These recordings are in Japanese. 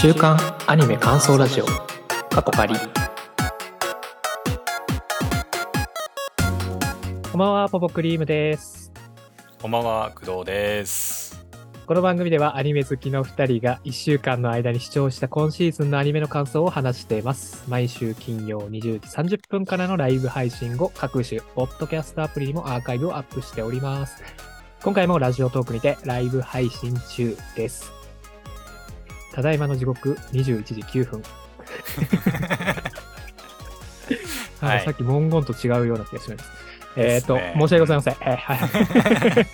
週刊アニメ感想ラジオ。過去仮こんばんはポポクリームです。こんばんは、工藤です。この番組ではアニメ好きの2人が1週間の間に視聴した今シーズンのアニメの感想を話しています。毎週金曜20時30分からのライブ配信後各種ポッドキャストアプリにもアーカイブをアップしております。今回もラジオトークにてライブ配信中ですただいまの時刻21時9分 はいあさっき文言と違うような気がします。えっ、と、ですね申し訳ございません。えーはい。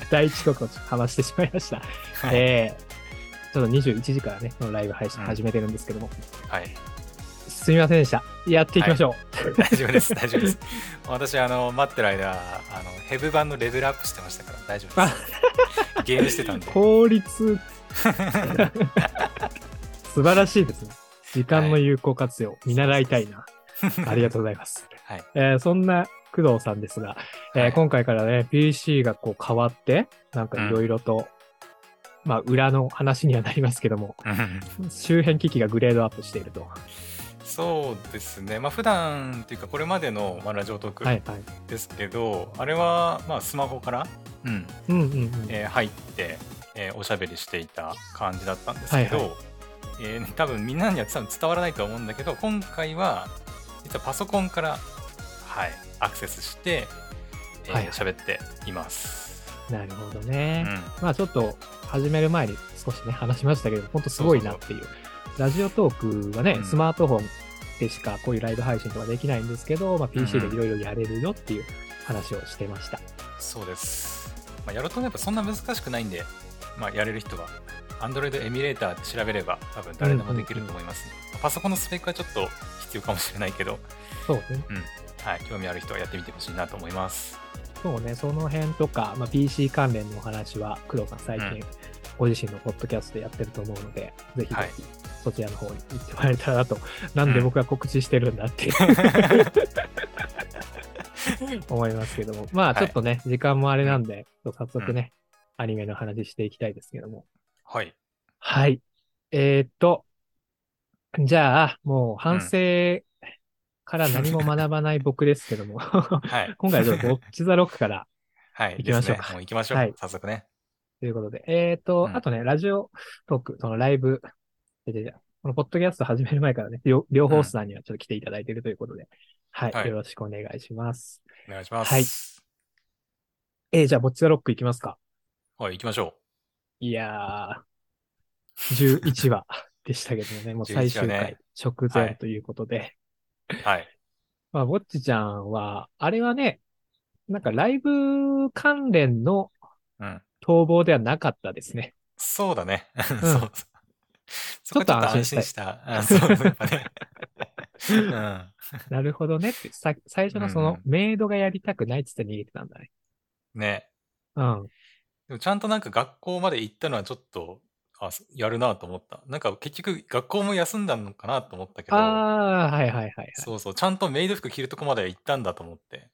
第一刻を話してしまいました。はい。えーちょっと21時からね、このライブ配信始めてるんですけども、はい。すみませんでした。やっていきましょう。大丈夫です、大丈夫です。私、あの、待ってる間、あの、ヘブ版のレベルアップしてましたから、大丈夫です。ゲームしてたんで。効率、素晴らしいですね。時間の有効活用、見習いたいな。ありがとうございます。はい。えーそんな工藤さんですが、えーはい今回からね、PC がこう変わって、なんかいろいろと、まあ裏の話にはなりますけども、周辺機器がグレードアップしていると。そうですね。まあ、普段っていうか、これまでの、まあ、ラジオトークはいはい。ですけど、あれは、まあ、スマホから、うん、うんうんうん。えー入って、えーおしゃべりしていた感じだったんですけど、はいえー多分みんなには多分伝わらないと思うんだけど今回は実はパソコンから、はい、アクセスしてえーはいはい喋、っています。なるほどうね。んまあちょっと始める前に少しね、話しましたけど、ほんとすごいなっていう。ラジオトークはね、うんスマートフォンでしかこういうライブ配信とかできないんですけど、まあ PC でいろいろやれるよっていう話をしてました。そうです。まあ、やろうと思えばそんな難しくないんで、まあ、やれる人は Android エミュレーターって調べれば多分誰でもできると思います、パソコンのスペックはちょっと必要かもしれないけど、そうね。はい、興味ある人はやってみてほしいなと思います。そうね、その辺とか、まあ、PC 関連のお話は、工藤さん最近、うん。ご自身のポッドキャストでやってると思うので、ぜひぜはい。ひ、そちらの方に行ってもらえたらなと、なんで僕が告知してるんだって、思いますけども。まあ、はいちょっとね、時間もあれなんで、早速ね、アニメの話していきたいですけども。はい。はい。えーっと、じゃあ、もう反省から何も学ばない僕ですけども、はい。今回はちょっとボッチザロックからはい。行きましょうかですねもう行きましょう。はい早速ね。ということで、えっ、と、うんあとね、ラジオトーク、そのライブ、でででこのポッドキャスト始める前からね、両両方さんにはちょっと来ていただいているということで、はい、はいよろしくお願いします。お願いします。はいえーじゃあ、ボッチザロックいきますか。はい、行きましょいやー、11話でしたけどもね、もう最終11話回ね直前ということで、う。はい。まあ、ぼっちちゃんは、あれはね、なんかライブ関連のうん。逃亡ではなかったですね。そうだね。ん そう。そこはちょっと安心した。うんそう、やっぱね。うん。なるほどねって、さ最初のそのうんメイドがやりたくないっつって逃げてたんだね。ね。うん。でもちゃんとなんか学校まで行ったのはちょっと、あ、やるなと思った。なんか結局学校も休んだのかなと思ったけど、ああ、はいはいはい、はい。そそうそう、ちゃんとメイド服着るとこまでは行ったんだと思って。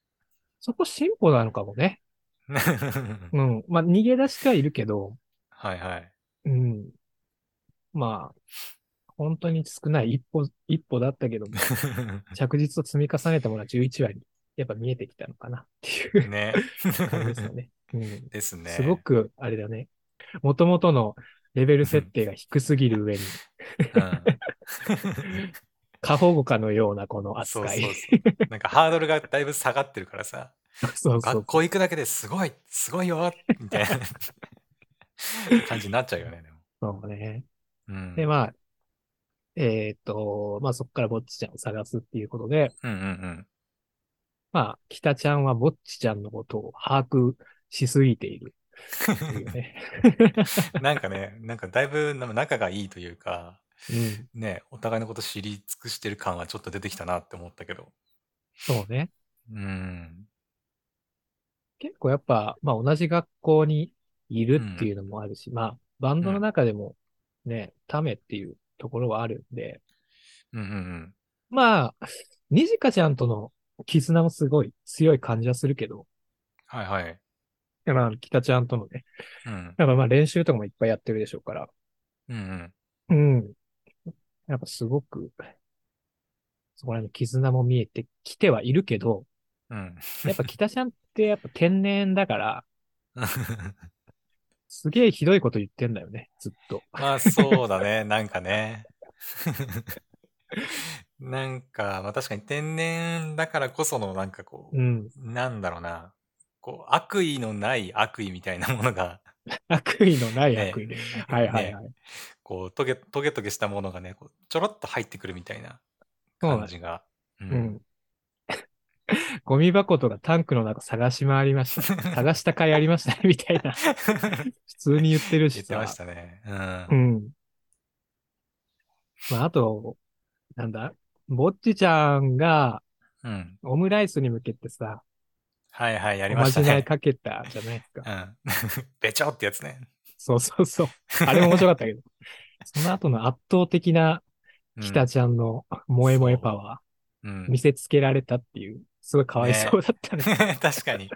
こ進歩なのかもね。は うん。まあ、逃げ出してはいるけど、いはい。うん。まあ、本当に少ない一歩、一歩だったけども、着実と積み重ねたものは11話に、やっぱ見えてきたのかなっていうね。感じですよね。うん。ですね。すごく、あれだね。もともとのレベル設定が低すぎる上に、うん過保護かのようなこの扱い。そうそうそう。なんかハードルがだいぶ下がってるからさ、そうそう学校行くだけですごい、すごいよみたいな感じになっちゃうよね。でもそうね。うん、で、まあ、えっ、と、まあそこからぼっちちゃんを探すっていうことで、うんうんまあ、北ちゃんはぼっちちゃんのことを把握しすぎている。なんかね、なんかだいぶ仲がいいというか、うん。ね、お互いのこと知り尽くしてる感はちょっと出てきたなって思ったけど。そうね。うん。結構やっぱ、まあ同じ学校にいるっていうのもあるし、まあバンドの中でもね、ためっていうところはあるんで、うんうんうん。まあ、にじかちゃんとの絆もすごい強い感じはするけど、はいはい。まあ、北ちゃんとのね、うん。やっぱまあ練習とかもいっぱいやってるでしょうから、うんうん。うん。やっぱすごく、そこら辺の絆も見えてきてはいるけど、うん。やっぱ北ちゃんってやっぱ天然だから、すげえひどいこと言ってんだよね、ずっと。まあそうだね、なんかね。なんか、まあ確かに天然だからこそのなんかこうん。う、なんだろうな、こう、悪意のない悪意みたいなものが、悪意のないね悪意ね。はいはいはい。こう、トゲトゲトゲしたものがね、ちょろっと入ってくるみたいな感じが。ううん。ゴミ箱とかタンクの中探し回りました。探した甲斐ありましたね、みたいな。普通に言ってるしさ。言ってましたね。うん。うん。まあ、あと、なんだ？ぼっちちゃんがうん。オムライスに向けてさ、はいはい、やりおまじないましたね。かけたじゃないですか。うん。べちょってやつね。そうそうそう。あれも面白かったけど。その後の圧倒的なうん北ちゃんの萌え萌えパワー、うん見せつけられたっていう、すごいかわいそうだったね。確かに。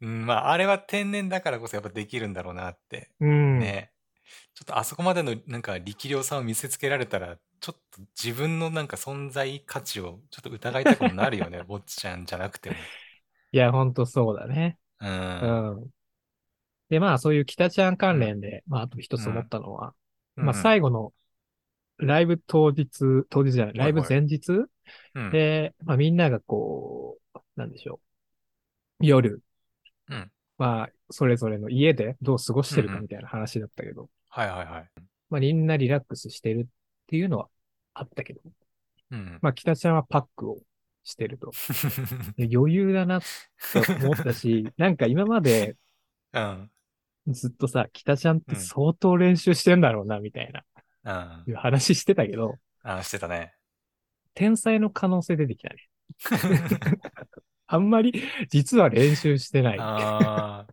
うん、まあ、あれは天然だからこそやっぱできるんだろうなって。うん。ね。ちょっとあそこまでのなんか力量さを見せつけられたら、ちょっと自分のなんか存在価値をちょっと疑いたくもなるよね。ぼっちちゃんじゃなくても。いや、ほんとそうだね。う。うんん。で、まあ、そういう北ちゃん関連で、まあ、あと一つ思ったのは、まあ、最後のライブ当日、当日じゃない、ライブ前日うん、で、まあ、みんながこう、なんでしょう。夜、うんまあ、それぞれの家でどう過ごしてるうんうんかみたいな話だったけど、はいはいはい。まあ、みんなリラックスしてるっていうのはあったけど、うん。まあ、北ちゃんはパックをしてると。で 余裕だなって思ったし、なんか今までうん。ずっとさ、北ちゃんって相当練習してんだろうな、みたいな、うん。いう話してたけど、あ、してたね。天才の可能性出てきたね。あんまり、実は練習してない。ああ、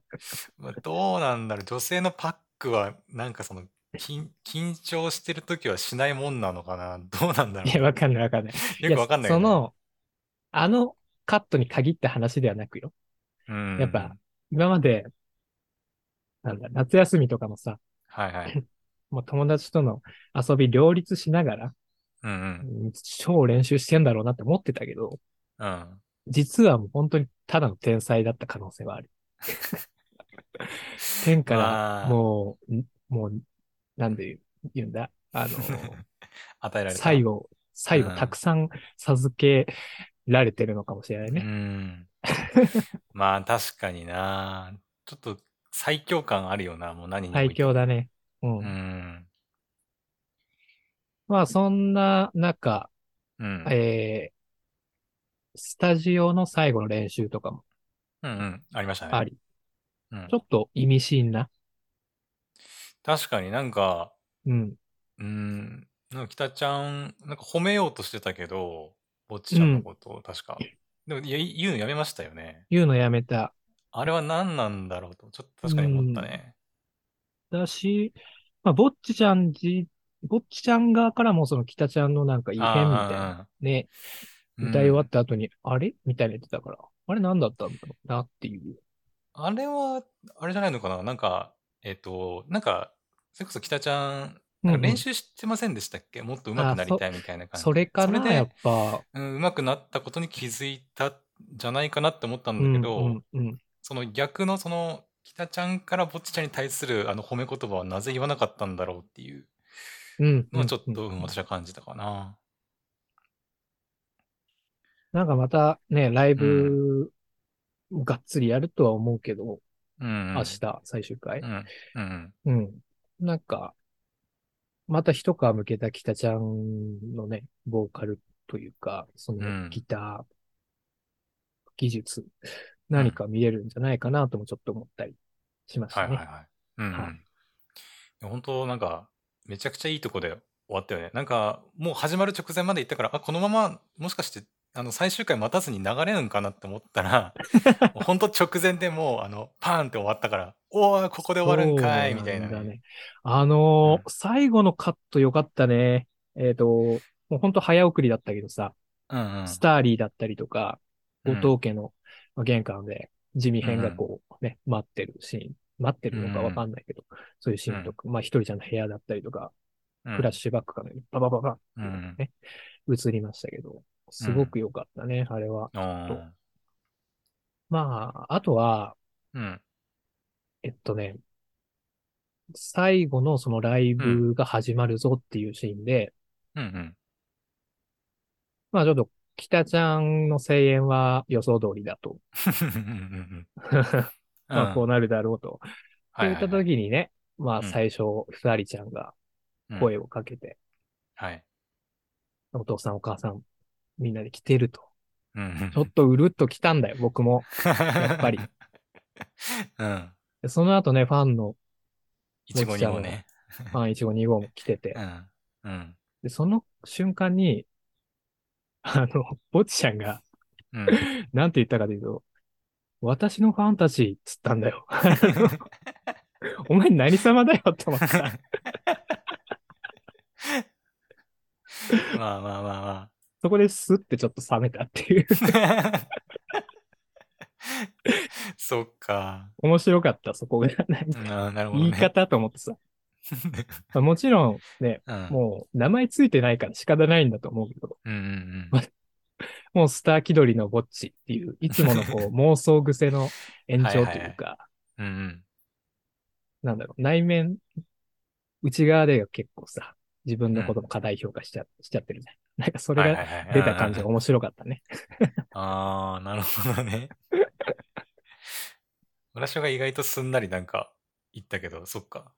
まあどうなんだろう。女性のパックは、なんかその、緊緊張してるときはしないもんなのかな？どうなんだろいや、わかんないわかんない。う。よくわかんないよね。やその、あのカットに限った話ではなくよ。うん、やっぱ、今まで、なんだ、夏休みとかもさ、はいはい。もう友達との遊び両立しながら、うんうん。うん超練習してんだろうなって思ってたけど、うん。実はもう本当にただの天才だった可能性はある。天かまらあもう、んもう、なんで言うんだ？あの、与えられた。最後、最後うんたくさん授けられてるのかもしれないうね。ん。まあ確かにな。ちょっと最強感あるよな。もう何に最強だね。うん。うん。まあそんな中、うん。えー、スタジオの最後の練習とかもうんうん。ありましたね。あり、うんちょっと意味深な、確かになんか、うん、うん。なんか北ちゃん、なんか褒めようとしてたけど、ぼっちちゃんのことを確か。でもいや言うのやめましたよね。言うのやめた。あれは何なんだろうと、ちょっと確かに思ったね。だし、まあ、ぼっちちゃんじ、ぼっちちゃん側からもその北ちゃんのなんか異変みたいなね、うん歌い終わった後に、あれ？みたいな言ってたから、あれ何だったんだろうなっていう。あれは、あれじゃないのかな？なんか、えっ、と、なんか、それこそ北ちゃん、なんか練習してませんでしたっけ、もっと上手くなりたいみたいな感じ。それかなそれでやっぱ。うん、上手くなったことに気づいたんじゃないかなって思ったんうんだけど、うんうん。その逆のその、北ちゃんからぼっちちゃんに対するあの褒め言葉はなぜ言わなかったんだろうっていううん。のはちょっと、うんうん私は感じたかな。なんかまたね、ライブ、がっつりやるとは思うけど、うん。明日、最終回う。ん。うん。うん。なんか、また一皮向けた北ちゃんのね、ボーカルというか、そうんのギター、技術、何か見えるんじゃないかなともちょっと思ったりしましたね。はいはいはい。うん、うんはい本当なんか、めちゃくちゃいいとこで終わったよね。なんか、もう始まる直前まで行ったから、あ、このまま、もしかして、あの、最終回待たずに流れるんかなって思ったら、も う本当直前でもう、あの、パーンって終わったから、おー、ここで終わるんかい、みたいな。ね、ね。あのーうん。最後のカットよかったね。えっ、と、もうほんと早送りだったけどさ、うんうん。スターリーだったりとか、うん。後藤家のまあ玄関で地味編がこうね、待ってるシーン。待ってるのかわかんないけど、そういうシーンとか、まあ、ひとりちゃんの部屋だったりとか、うん。フラッシュバックからババババうんうん。ね、映りましたけど、すごく良かったね、あれは。まあ、あとは、うん。えっとね、最後のそのライブが始まるぞっていうシーンで、うんうん。まあちょっと、北ちゃんの声援は予想通りだと。うん まあこうなるだろうと。はいそういった時にね、まあうん最初、ふたりちゃんがうん声をかけて、はい。お父さんお母さんみんなで来てると。うんちょっとうるっと来たんだよ、僕も。やっぱり。うん。でその後ね、ファンのいちごにもね。ファン1 5 2 5も来ててう、ん。うん。で、その瞬間に、あの、ぼっちちゃんが、うん。なんて言ったかというと、私のファンたち、つったんだよ。お前何様だよって思った。まあまあまあまそこでスッてちょっと冷めたっていう。あ。そっか。面白かった、そこが。なるほどね。言い方と思ってさ。もちろんね、うん。もう名前ついてないから仕方ないんだと思うけど、うんうんもうスター気取りのぼっちっていう、いつものこう妄想癖の延長というか、う ん。うんうん。なんだろう、内面、内側では結構さ、自分のことも過大評価しちゃ,、しちゃってるじゃん。なんかそれが出た感じが面白かったね。ああ、なるほどね。私が意外とすんなりなんか言ったけど、そっか。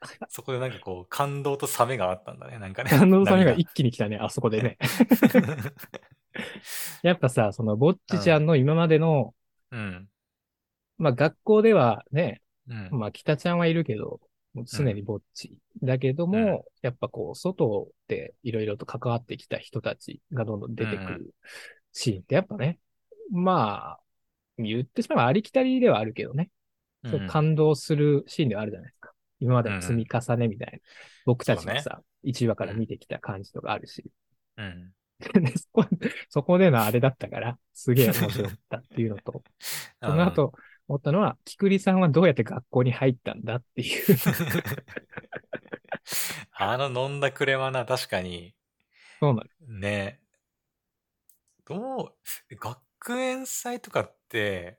そこでなんかこう、感動と冷めがあったんだね、なんかね。感動のためが波一気に来たね、あそこでね。やっぱさ、そのぼっちちゃんの今までの、うん。まあ学校ではね、うん。まあ北ちゃんはいるけど、もう常にぼっち。だけども、うんやっぱこう、外でいろいろと関わってきた人たちがどんどん出てくうんうるシーンってやっぱね、まあ、言ってしまえばありきたりではあるけどね、うんそう感動するシーンではあるじゃないですか。今までの積み重ねみたいな。僕たちのさ、1話から見てきた感じとかあるし。うん。でそこそこでのあれだったから、すげえ面白かったっていうのと、その後思ったのは、キクリさんはどうやって学校に入ったんだっていう。あの飲んだくれはな、確かに、そうなの。ね。どう、え学園祭とかって、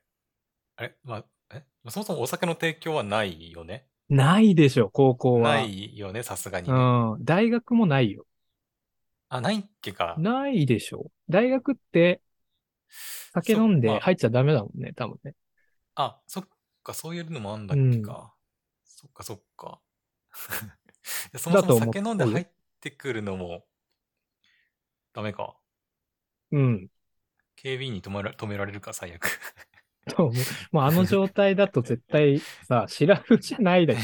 あれ？まあ、え？そもそもお酒の提供はないよね？ないでしょ、高校は。ないよね、さすがにうね。ん。大学もないよ。あ、ないっけか。ないでしょ。大学って、酒飲んで入っちゃダメだもんね、多分ね。あ、そっか、そういうのもあんだっけか。そっか、そっか。でそもそも酒飲んで入ってくるのも、ダメか。うん。警備員に止めら止められるか、最悪。そうもうもうあの状態だと絶対さ、シラフじゃないだよ。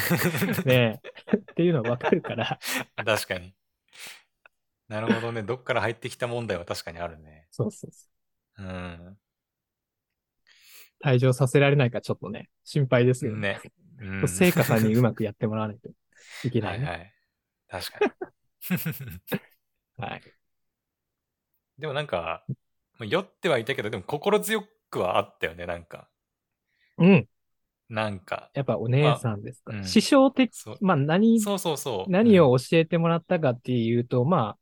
ねえ。っていうのはわかるから。確かに。なるほどね。どっから入ってきた問題は確かにあるね。そうそうそう。うん。退場させられないかちょっとね、心配ですよね。ね。うん、聖火さんにうまくやってもらわないと いけなね。はいいはい。確かに。はい。でもなんか、まあ酔ってはいたけど、でも心強くはあったよね、なんか。うん。なんか。やっぱお姉さんですから。まあうん師匠的、まあ何、そうそうそう。何うんを教えてもらったかっていうと、まあ、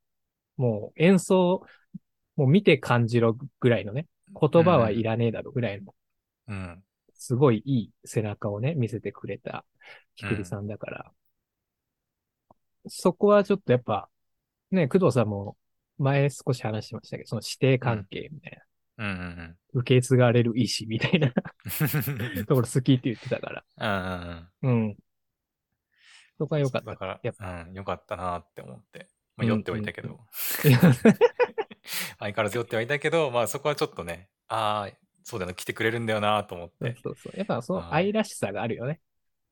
もう演奏、もう見て感じろぐらいのね、言葉はいらねえだろぐらいの、うん。すごいいい背中をね、見せてくれた、ひくりさんだから、そこはちょっとやっぱ、ね、工藤さんも前少し話しましたけど、その師弟関係みたいな、うんうん受け継がれる意志みたいなうん。ところ好きって言ってたから、うんうんうん。うん。そこは良かった。だから、やっうん、よかったなって思って。まあ、うん酔ってはいたけど。うん 相変わらず酔ってはいたけど、まあそこはちょっとね、ああ、そうだよな、来てくれるんだよなと思って。そうそう。やっぱそのはい愛らしさがあるよね。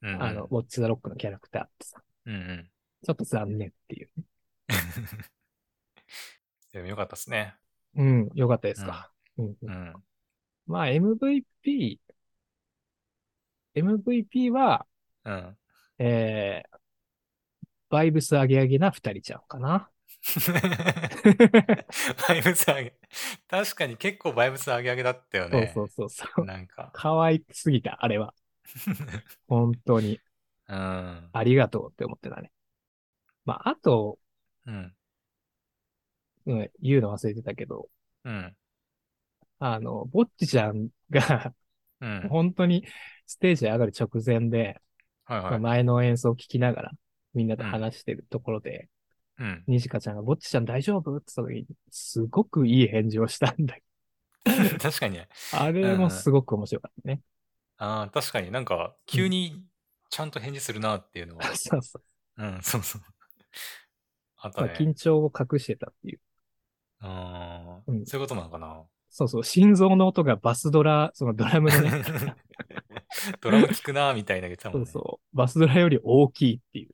うんうん、あの、ウォッチザロックのキャラクターってさ、うんうん。ちょっと残念っていうね。でもよかったですね。うん、よかったですか。うんうんうん。まあ MVP、MVP は、うん。えー、バイブス上げ上げな二人ちゃんかな。バイブス上げ、確かに結構バイブス上げ上げだったよそうね。そうそうそう。なんか。可愛すぎた、あれは。本当にうん。ありがとうって思ってたね。まあ、あと、うん。うん、言うの忘れてたけど、うん。あの、ぼっちちゃんがうん。本当にステージ上がる直前で、はいはい。まあ前の演奏を聞きながら、みんなで話してるところで、うん。にじかちゃんが、ぼっちちゃん大丈夫？って言った時に、すごくいい返事をしたんだ。確かにね。あれもすごく面白かったね。ああ、確かになんか、急にちゃんと返事するなっていうのは。そうそう。うん、そうそう。あったまあ、ね。緊張を隠してたっていう。ああ、うんそういうことなのかな。そうそう。心臓の音がバスドラ、そのドラムのね、ドラム聞くなみたいな言ってたもんね。そうそう。バスドラより大きいっていう。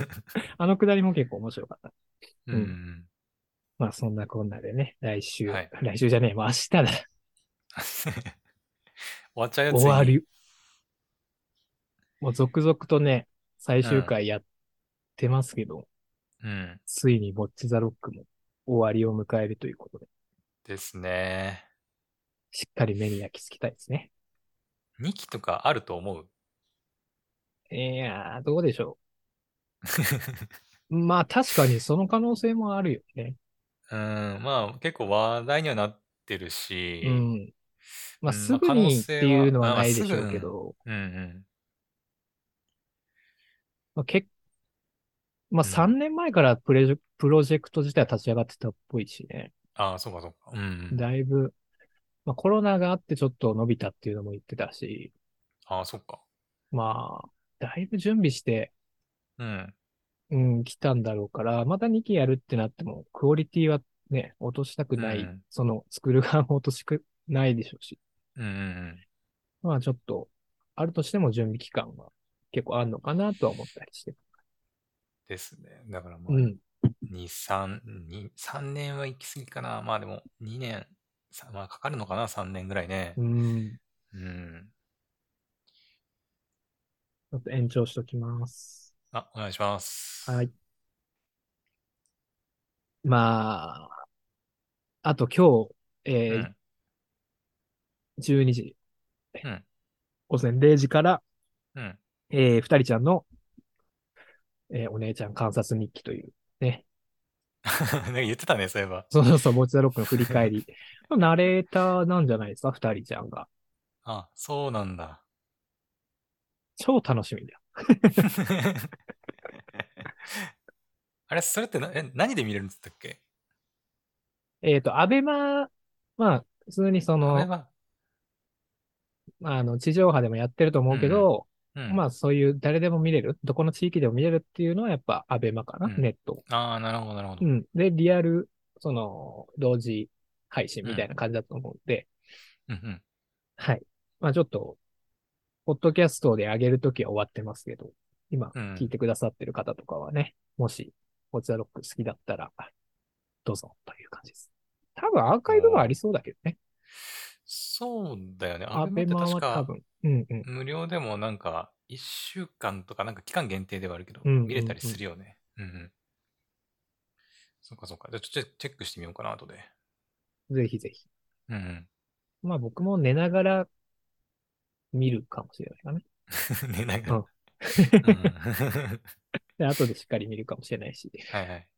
あのくだりも結構面白かった。うんうん。まあそんなこんなでね、来週、はい来週じゃねえ、もう明日だ。終わっちゃうやつ終わる。もう続々とね、最終回やってますけど、うん。ついにボッチザロックも終わりを迎えるということで、ですね。しっかり目に焼き付きたいですね。2期とかあると思う？いやー、どうでしょう。まあ確かにその可能性もあるよね。うん、まあ結構話題にはなってるし、うん。まあうんすぐまあ可能にっ性ていうのははないでしょうけど、うんうん。まあ、けまあうん3年前からプレジェプロジェクト自体は立ち上がってたっぽいしね。ああ、そうかそうか。うんうん。だいぶ、まあコロナがあってちょっと伸びたっていうのも言ってたし、ああ、そっか。まあ、だいぶ準備して、うん。うん、来たんだろうから、また2期やるってなっても、クオリティはね、落としたくない、うんその、作る側も落としくないでしょうし、うんうんうん。まあちょっと、あるとしても準備期間は結構あるのかなとは思ったりして。ですね。だからまあ、うん。2、3、2、3年は行き過ぎかな。まあでも、2年、さまあかかるのかな、3年ぐらいねう。ん。うん。ちょっと延長しときます。あ、お願いします。はい。まあ、あと今日、えーうん。12時、うん午前0時から、うん。えー、二人ちゃんの、えーお姉ちゃん観察日記という、ね。なんか言ってたね、そういえば。そうそうそう、モチザロックの振り返り。ナレーターなんじゃないですか、二人ちゃんが。あ、そうなんだ。超楽しみだよ。あれ、それってな、え、何で見れるんだったっけ？えっ、と、アベマ、まあ、普通にその、は、あの、地上波でもやってると思うけど、うん。まあ、そういう誰でも見れる、どこの地域でも見れるっていうのはやっぱアベマかな、うんネット。ああ、なるほど、なるほど。うん。で、リアル、その、同時配信みたいな感じだと思うんで、うんうん。はい。まあちょっと、ポッドキャストで上げるときは終わってますけど、今うん聞いてくださってる方とかはね、もし、モチザロック好きだったら、どうぞという感じです。多分アーカイブはありそうだけどね。そうだよね。アアベマって確ベマは多か分。うんうん。無料でもなんか1週間とかなんか期間限定ではあるけど、見れたりするよね。うんうん。そっかそっか。じゃあちょっとチェックしてみようかな、後で。ぜひぜひ。うんうん。まあ僕も寝ながら見るかもしれないかね。寝ながら。うんうんで、後でしっかり見るかもしれないし。はいはい。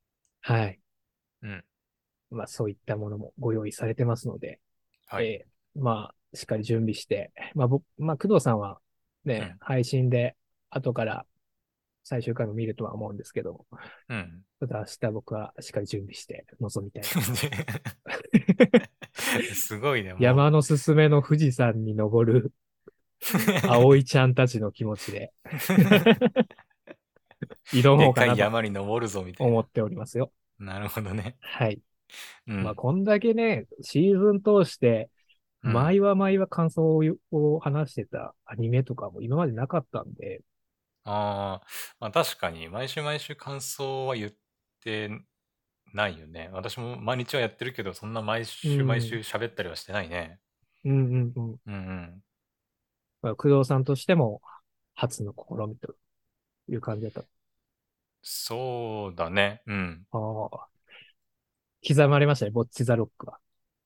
はい。うん。まあそういったものもご用意されてますので、はい。えーまあ、しっかり準備して、まあ僕、まあ工藤さんはね、うん配信で後から最終回も見るとは思うんですけど、うん。ちょっと明日僕はしっかり準備して臨みたい。すごいね。山のすすめの富士山に登る葵ちゃんたちの気持ちで挑もうかな山に登るぞみたいな。思っておりますよ。なるほどね。はい。うん。まあこんだけね、シーズン通して、うん毎話毎話感想を話してたアニメとかも今までなかったんで、ああ、まあ確かに、毎週毎週感想は言ってないよね。私も毎日はやってるけど、そんな毎週毎週喋ったりはしてないね。うんうんうん。うんうん。まあ、工藤さんとしても初の試みという感じだった。そうだね。うん。ああ。刻まれましたね、ボッチザロックは。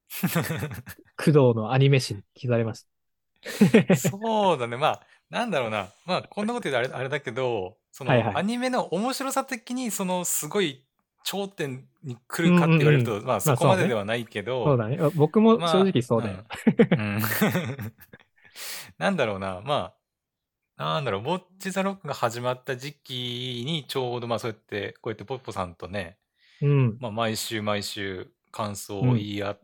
工藤のアニメ史に刻まれました。そうだね。まあ、なんだろうな。まあ、こんなこと言うとあれあれだけど、その、はいはいアニメの面白さ的に、その、すごい頂点に来るかって言われると、まあ、そこまでではないけど、そうだね。僕もまあ正直そうだよ。うん。うん なんだろうな。まあ、なんだろう、ウォッチザロックが始まった時期にちょうどまあそうやって、こうやってポッポさんとね、うん。まあ毎週毎週感想を言い合っ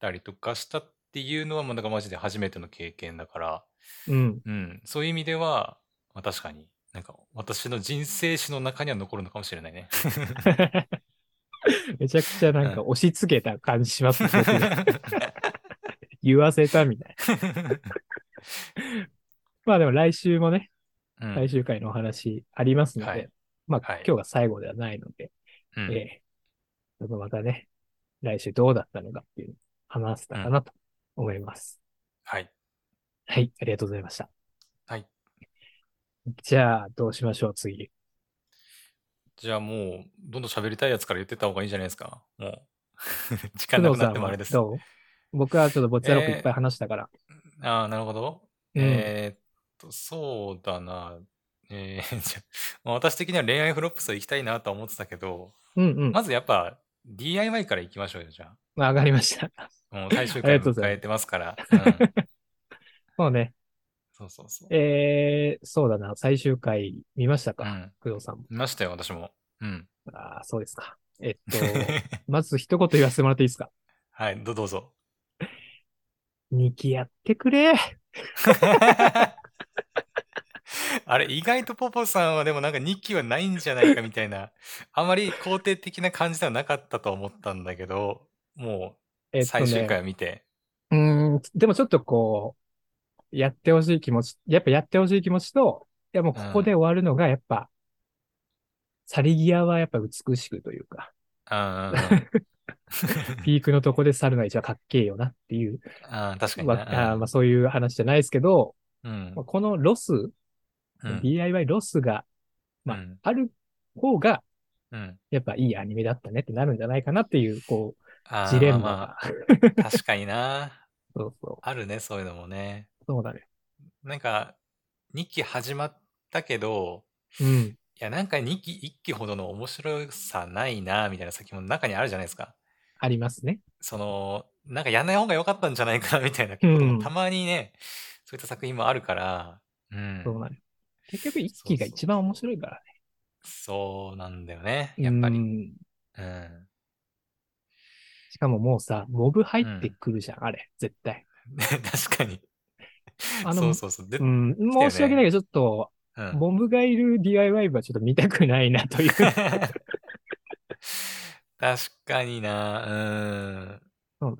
たりとかしたっていうのはもうなんかマジで初めての経験だから、うん。うん、そういう意味では、まあ確かに、なんか私の人生史の中には残るのかもしれないね。めちゃくちゃなんか押し付けた感じしますね。言わせたみたいな。まあでも来週もね、うん最終回のお話ありますので、はいまあ、はい今日が最後ではないので、うんええちょっとまたね、来週どうだったのかっていう話せたかなと思います。はい。はい、ありがとうございました。はい。じゃあ、どうしましょう、次。じゃあもう、どんどん喋りたいやつから言ってった方がいいんじゃないですか。もう、時間なくなってもあれです。どう？僕はちょっとボッチャロックいっぱい話したから。ああ、なるほど。うんえーっと、そうだな。えー じゃまあ私的には恋愛フロップス行きたいなとは思ってたけど、うんうん。まずやっぱ DIY から行きましょうよ、じゃわかりました。あ。もう最終回迎えてますから。うん、そうね。そうそうそう。えー、そうだな。最終回見ましたか、うん。工藤さんも。見ましたよ、私も。うん。ああ、そうですか。えっと、まず一言言わせてもらっていいですか？はい、どどうぞ。ニキやってくれ。あれ、意外とポポさんはでもなんか2期はないんじゃないかみたいな、あまり肯定的な感じではなかったと思ったんだけど、もえっとう最終回ね。を見て。うーん、でもちょっとこう、やってほしい気持ち、やっぱやってほしい気持ちと、いやもうここで終わるのがやっぱ、去り際はやっぱ美しくというか、ピークのとこで去るのが一番かっけえよなっていう、あー、確かにわな。あーまあそういう話じゃないですけど、うん。まあこのロス、うん。DIY ロスが、まあうん。ある方が、うん。やっぱいいアニメだったねってなるんじゃないかなっていう、こう、ジレンマまが。あ確かにな。そうそう。あるね、そういうのもね。そうだね。なんか、2期始まったけど、うん。いや、なんか2期、1期ほどの面白さないな、みたいな先も中にあるじゃないですか。ありますね。その、なんかやんない方が良かったんじゃないかな、みたいなこともたまにね、そういった作品もあるから、うん。そうなのよ。結局一期が一番面白いからそうなんだよね、ね。やっぱり。ううん。んしかももうさ、モブ入ってくるじゃん、あれ。絶対。確かに。あの、そうそうそう。でう、ん、申し訳ないけど、ちょっと、うんモブがいる DIY はちょっと見たくないなという。確かにな、うん。そう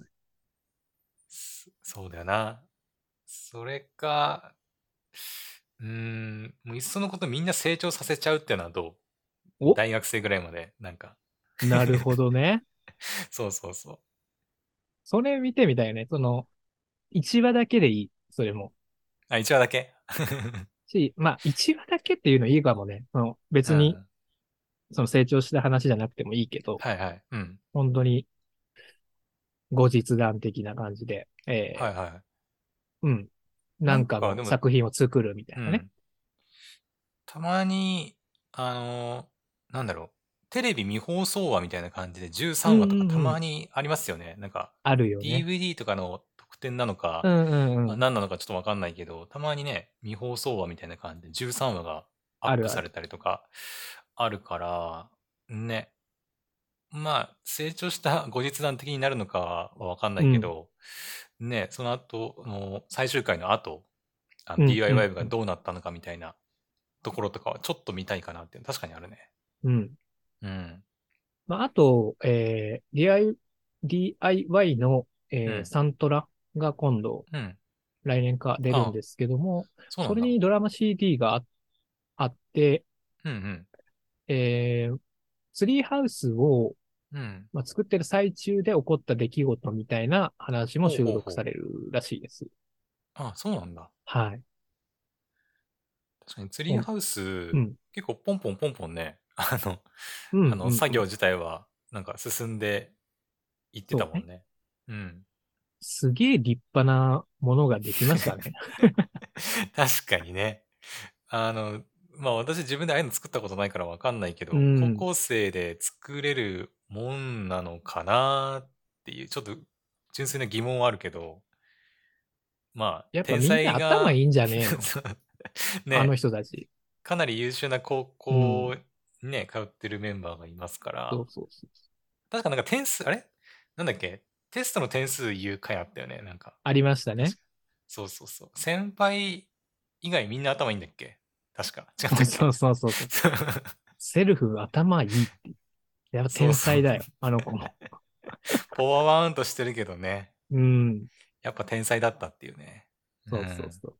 そそうだよな。それか、うーん、もういっそのことみんな成長させちゃうっていうのはどう？お？大学生ぐらいまで、なんか。なるほどね。そうそうそう。それ見てみたいよね。その、1話だけでいい。それも。あ、1話だけ？し、まあ、1話だけっていうのいいかもね。その別にう、んその成長した話じゃなくてもいいけど、はいはい。うん。本当に、後日談的な感じで、えーはいはうん。なんかなんかでもの作品を作るみたい。いうなね。ん。たまに、あのーなんだろう。テレビ未放送話みたいな感じで13話とかたまにありますよね。なんか、あるよね。DVD とかの特典なのか、うんうんうん。まあ何なのかちょっとわかんないけど、たまにね、未放送話みたいな感じで13話がアップされたりとかあるから、ね。まあ、成長した後日談的になるのかはわかんないけど、ね、その後、の最終回の後、DIY がどうなったのかみたいなところとかはちょっと見たいかなっていうの確かにあるね。うん。うん。まあ、あと、えー、DI DIY の、えーうんサントラが今度、うん。来年か出るんですけども、そ。それにドラマ CD がああって、うんうん。えー、ツリーハウスを、うん。まあ、作ってる最中で起こった出来事みたいな話も収録されるらしいです。あ、そうなんだ。はい。確かにツリーハウス、うん。結構ポンポンポンポンね、あの、うん。あの、うん作業自体は、なんか進んでいってたもんね。うん。すげえ立派なものができましたね。確かにね。あの、まあ私自分でああいうの作ったことないからわかんないけど、うん高校生で作れるもんなのかなっていう、ちょっと純粋な疑問はあるけど、まあ、やっぱみん天才が、な頭いいんじゃねえの？そうあねの、人たち。かなり優秀な高校にね、通ってるメンバーがいますから、そうそうそう。確かなんか点数、あれ？なんだっけ？テストの点数言う回あったよね、なんか。ありましたね。そうそうそう。先輩以外みんな頭いいんだっけ？確か。違ったっけ？そうそうそうそう。セルフ頭いいって。やっぱ天才だよ、あの子も。ポワワーンとしてるけどね。うん。やっぱ天才だったっていうね。そうそううんそう。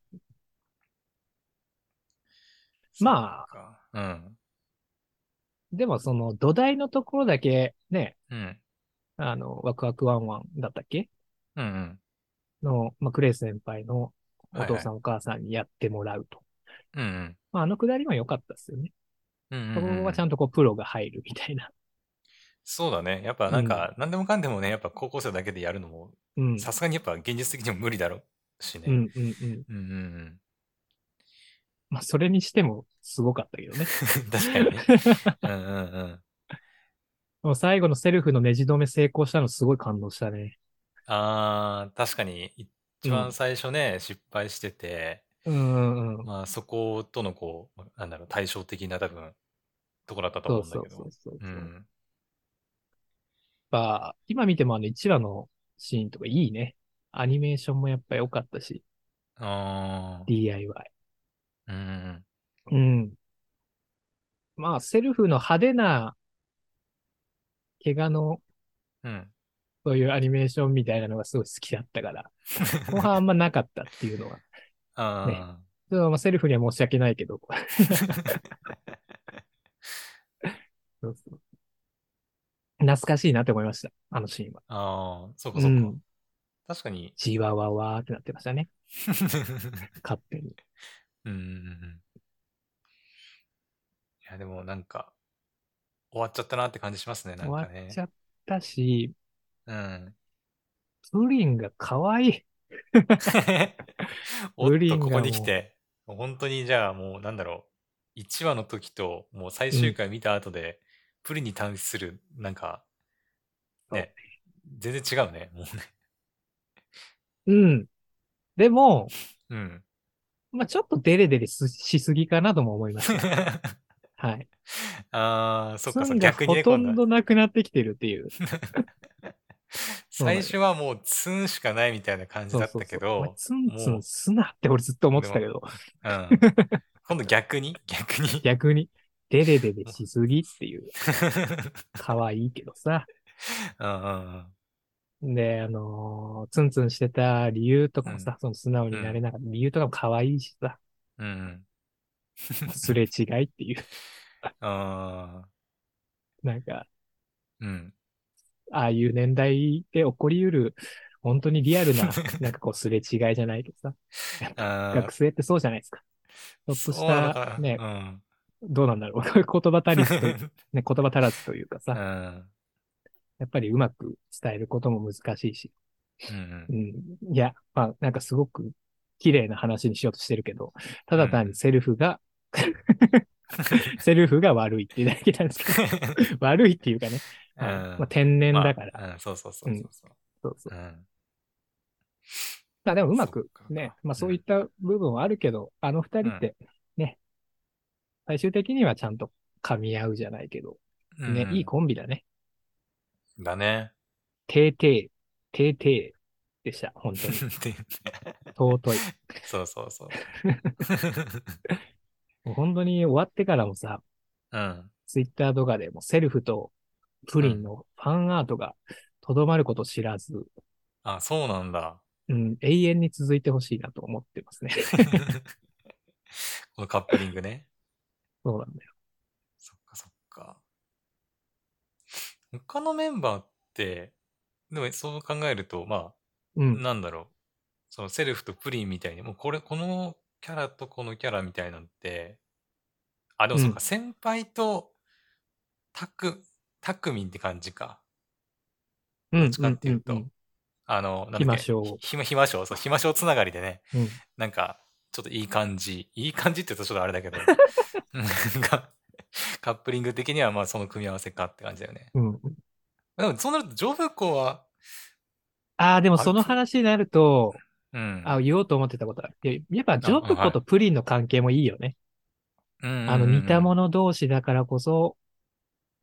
まそっかうん。でもその土台のところだけね、うん。あの、ワクワクワンワンだったっけ？うんうん。の、まあ、クレイ先輩のお父さん。んお母さんにやってもらうと。うんうん。まあ、あのくだりも良かったですよね。うんうんそこはちゃんんとこうプロが入るみたいな。そうだね。やっぱなんか、何でもかんでもね、やっぱ高校生だけでやるのも、うん。さすがにやっぱ現実的にも無理だろうしね。うんうんうん。うんうんうん。まあ、それにしてもすごかったけどね。確かにね。うんうんうん。もう最後のセルフのネジ止め成功したのすごい感動したね。あー、確かに、一番最初ね、失敗してて、うんうんうん。まあそことのこう、なんだろう、対照的な多分、ところだったとそうそう思うんだけど。そうそう。やっうん。ぱ、今見てもあの1話のシーンとかいいね。アニメーションもやっぱ良かったし、あー、DIY。うん。うん。まあ、セルフの派手な、怪我の、うん。そういうアニメーションみたいなのがすごい好きだったから、後半あんまなかったっていうのは。あちょっとまあセルフには申し訳ないけど。そうそう懐かしいなって思いました。あのシーンは。あー、そうかうそうか。ん。確かに。じわわわーってなってましたね。勝手に。うんうんうん。いや、でもなんか、終わっちゃったなって感じしますね、なん終わかねっち。ゃったし、うん。プリンが可愛い。おっがここに来て、本当にじゃあもうなんだろう、1話の時ともう最終回見た後で、プリンに対する、なんか、ね、全然違うね、もうね。うん。でも、うん。まあちょっとデレデレすしすぎかなとも思いました。はい。ああ、そっか逆にね、ほと。んどなくなってきてるっていう。最初はもうツンしかないみたいな感じだったけど、ツンツンすなって俺ずっと思ってたけど、うん。今度逆に？逆に？逆にデレデレしすぎっていう。可愛いけどさ。うんうんうん。で、あのーツンツンしてた理由とかもさ、その素直になれなかった理由とかも可愛いしさ、うんうん。すれ違いっていう、あなんか、ーうん。ああいう年代で起こりうる、本当にリアルな、なんかこうすれ違いじゃないけどさ、学生ってそうじゃないですか。ちょっとした、ね、うん。どうなんだろう。言葉足りずとね、言葉足らずというかさ、うん。やっぱりうまく伝えることも難しいし、うんう。ん。いや、まあ、なんかすごく綺麗な話にしようとしてるけど、ただ単にセルフが、セルフが悪いっていうだけなんですけど、悪いっていうかね、うんはいまあ、天然だから、まあうん、そうそうそうそうそう。そうそう。うん。まあでもうまくね、まあそういった部分はあるけど、あの二人ってね、最終的にはちゃんと噛み合うじゃないけど、ね、うんいいコンビだね。だね。てーてー、てーてーでした、本当に。尊い。そうそうそう。もう本当に終わってからもさ、うん。ツイッターとかでもセルフとプリンのファンアートがとどまること知らず、あ、そうなんだ。うん、永遠に続いてほしいなと思ってますね。このカップリングね。そうなんだよ。そっかそっか。他のメンバーって、でもそう考えると、まあ、うん。なんだろう。そのセルフとプリンみたいに、もうこれ、このキャラとこのキャラみたいなんて、あ、でもそうか、うん先輩とタク、タクミンって感じか。うん。どっちかっていうとんんあの、なんだっけ暇賞ひま、暇賞、そう、暇賞つながりでね、うん。なんか、ちょっといい感じ。いい感じって言うとちょっとあれだけど。うんが カップリング的にはまあその組み合わせかって感じだよね。うん。でもそうなると、上部校は、ああ、でもその話になると、うん。あ言おうと思ってたことある。いややっぱジョブはいコとプリンの関係もいいよね。あの似た者同士だからこそ、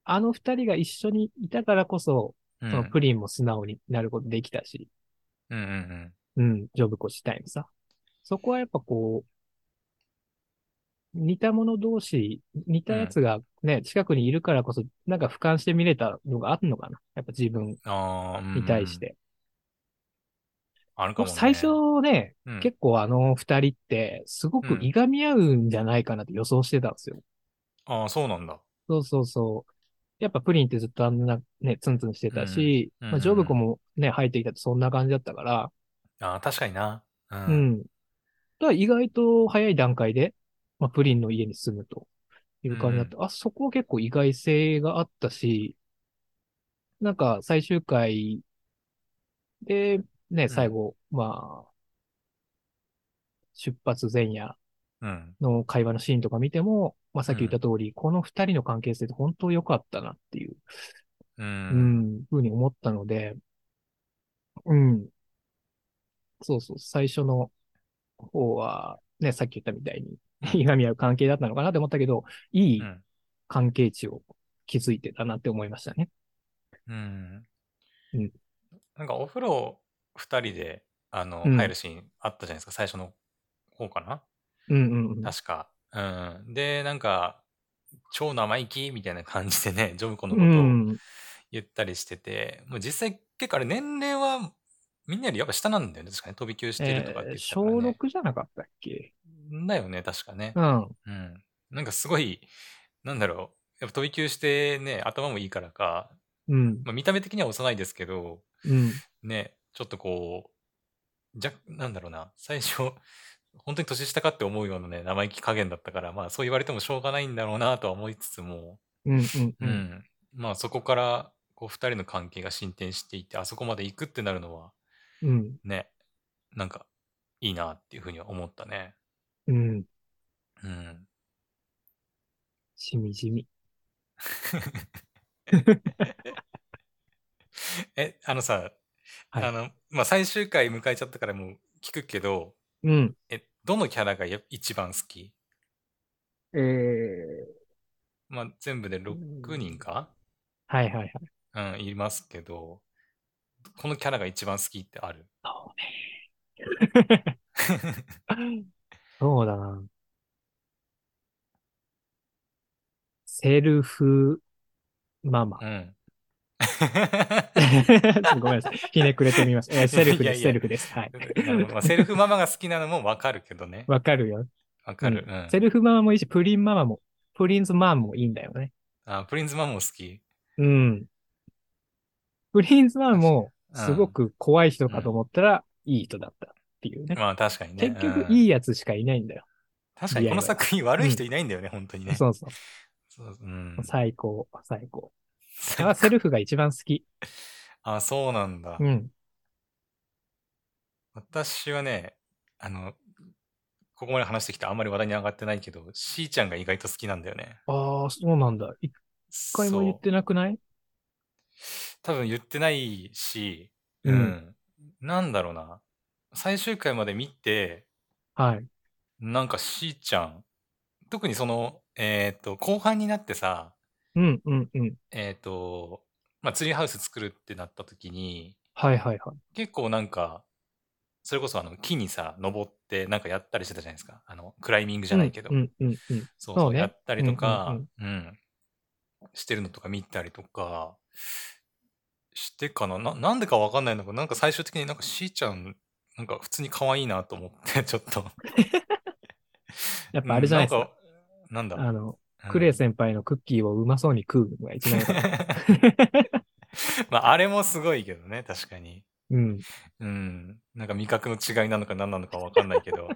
あの二人が一緒にいたからこそ、うん、そのプリンも素直になることできたし、うんうんうん。うん、ジョブコ自体もさ。そこはやっぱこう、似た者同士、似たやつがね、近くにいるからこそ、なんか俯瞰して見れたのがあるのかな？やっぱ自分ああ、うんに対し。て。あるかもね。最初ね、うん結構あの二人って、すごくいがみ合うんじゃないかなって予想してたんですよ。ああ、そうなんだ。そうそうそう。やっぱプリンってずっとあんなね、ツンツンしてたし、うんうんまあ、ジョブコもね、入ってきたってそんな感じだったから、ああ、確かにな。う。うんん。だから意外と早い段階で、まあ、プリンの家に住むという感じだった。あ、そこは結構意外性があったし、なんか最終回で、ね、最後、まあ、出発前夜うん。の会話のシーンとか見ても、まあさっき言った通り、この二人の関係性って本当良かったなっていう、う。うんん、ふうに思ったので、うん。そうそう、最初の方は、ね、さっき言ったみたいに、いがみ合う関係だったのかなって思ったけど、いいうん。関係値を築いてたなって思いましたね。うん。うんなんかお風呂二人で、あの、うん入るシーンあったじゃないですか。最初の方かな？うんうんうん。確か。うん。で、なんか、超生意気みたいな感じでね、ジョブコのうことをん。言ったりしてて、もう実際結構あれ年齢はみんなよりやっぱ下なんだよね。確かに飛び級してるとかって言えー小ね。6じゃなかったっけ？だよね、確かねう。ん。うん。なんかすごい、なんだろう。やっぱ飛び級してね、頭もいいからか、うん。まあ、見た目的には幼いですけど、うん。ね、ちょっとこう、じゃ、なんだろうな、最初、本当に年下かって思うようなね、生意気加減だったから、まあそう言われてもしょうがないんだろうなとは思いつつも、うん。うん。ううん。ん。まあそこから、こう二人の関係が進展していって、あそこまで行くってなるのは、うん。ね、なんか、いいなっていうふうには思ったね。うん。うん。しみじみ。え、あのさ、はいあの、まあ最終回迎えちゃったからもう聞くけど、うん。え、どのキャラがや一番好き？えー、まあ全部で6人か？はいはいはい。うん、いますけど、このキャラが一番好きってある？そうね。そうだな。セルフママう。ん。ごめんなさい。ひねくれてみます。えーセルフです、いやいやセルフです。はい。まあセルフママが好きなのもわかるけどね。わかるよ。わかる。ううんん。セルフママもいいし、プリンママも、プリンズマンもいいんだよね。あ、プリンズママも好き。うん。プリンズマンも、うんすごく怖い人かと思ったら、いい人だったっていうね。まあ確かにね。結局、うんいいやつしかいないんだよ。確かにこの作品悪い人いないんだよね、本当にね。そうそう。そううん。最高、最高。あセルフが一番好き。あ、そうなんだ。うん。私はね、あの、ここまで話してきてあんまり話題に上がってないけど、しーちゃんが意外と好きなんだよね。ああ、そうなんだ。一回も言ってなくない？多分言ってないし、ううんん。なんだろうな。最終回まで見て、はい。なんかしーちゃん、特にその、えっ、と、後半になってさ、うん、うん、うん。えっ、と、まあ、ツリーハウス作るってなった時に、はい、はい、はい。結構なんか、それこそあの木にさ、登ってなんかやったりしてたじゃないですか。あの、クライミングじゃないけど。うん、うん、うん。そうそそうう、ねやったりとか、ううんん、してるのとか見たりとか、してかなな、なんでかわかんないんだけど、なんか最終的になんかしーちゃん、なんか普通に可愛いなと思って、ちょっと。やっぱあれじゃないですか。うんなんだあの、うんクレイ先輩のクッキーをうまそうに食うのが一番。まあ、あれもすごいけどね、確かに。うん。うん。なんか味覚の違いなのか何なのかわかんないけど。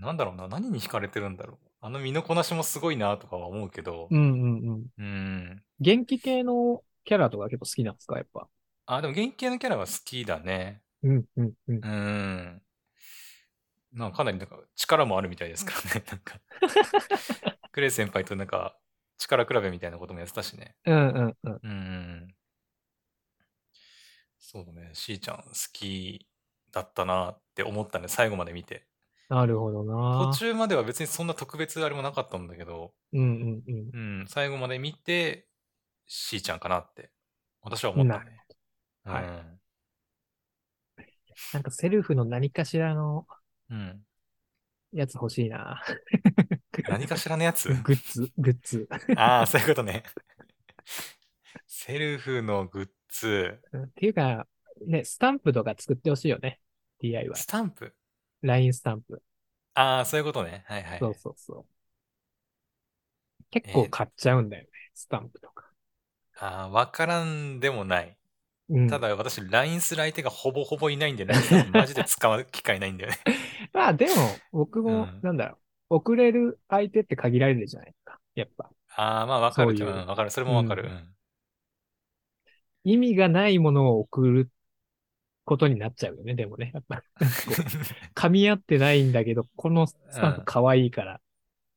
なんだろうな、何に惹かれてるんだろう。あの身のこなしもすごいなとかは思うけどう。ん、うん、うん。うん。元気系のキャラとか結構好きなんですか、やっぱ？あ、でも元気系のキャラは好きだね。うん、うん、うん。うん。なんかかなりなんか力もあるみたいですからね。なんか、クレイ先輩となんか力比べみたいなこともやってたしね。うんうんうん。うんうんうん。そうだね。しーちゃん好きだったなって思ったね。最後まで見て。なるほどな。途中までは別にそんな特別あれもなかったんだけど、うんうんうん。うん、最後まで見て、しーちゃんかなって、私は思ったね。なるほどうんなんかセルフの何かしらのうん。やつ欲しいな。何かしらのやつ？グッズ、グッズ。ああ、そういうことね。セルフのグッズ、うんっていうか、ね、スタンプとか作ってほしいよね。DIY ス。タンプ？LINE スタンプ。ああ、そういうことね。はいはい。そうそうそう。結構買っちゃうんだよね。スタンプとか。ああ、わからんでもない。うん。ただ私、LINE する相手がほぼほぼいないんで、プマジで使う機会ないんだよね。まあでも、僕も、うんなんだろう。送れる相手って限られるじゃないですか。やっぱ。ああ、まあわかる。わかる。それもわかる。ううん。意味がないものを送ることになっちゃうよね。でもね。やっぱ、噛み合ってないんだけど、このスタンプ可愛いから、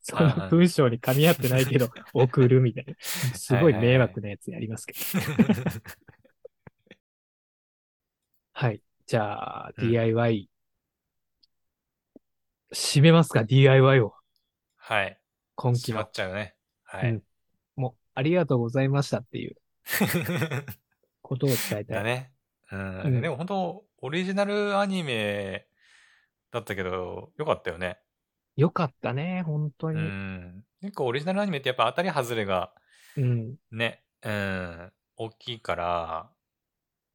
そうんの文章に噛み合ってないけど、送るみたいな。すごい迷惑なやつやりますけど。はい。じゃあ、うん DIY。締めますか ?DIY を。はい。今期しまのっ。ちゃうね。はうんい。もう、ありがとうございましたっていう ことを伝えたい。だね。うん。うんでも本当、オリジナルアニメだったけど、よかったよね。よかったね、本当うに。ん。結構オリジナルアニメってやっぱ当たり外れがうん。ね、うん、大きいから、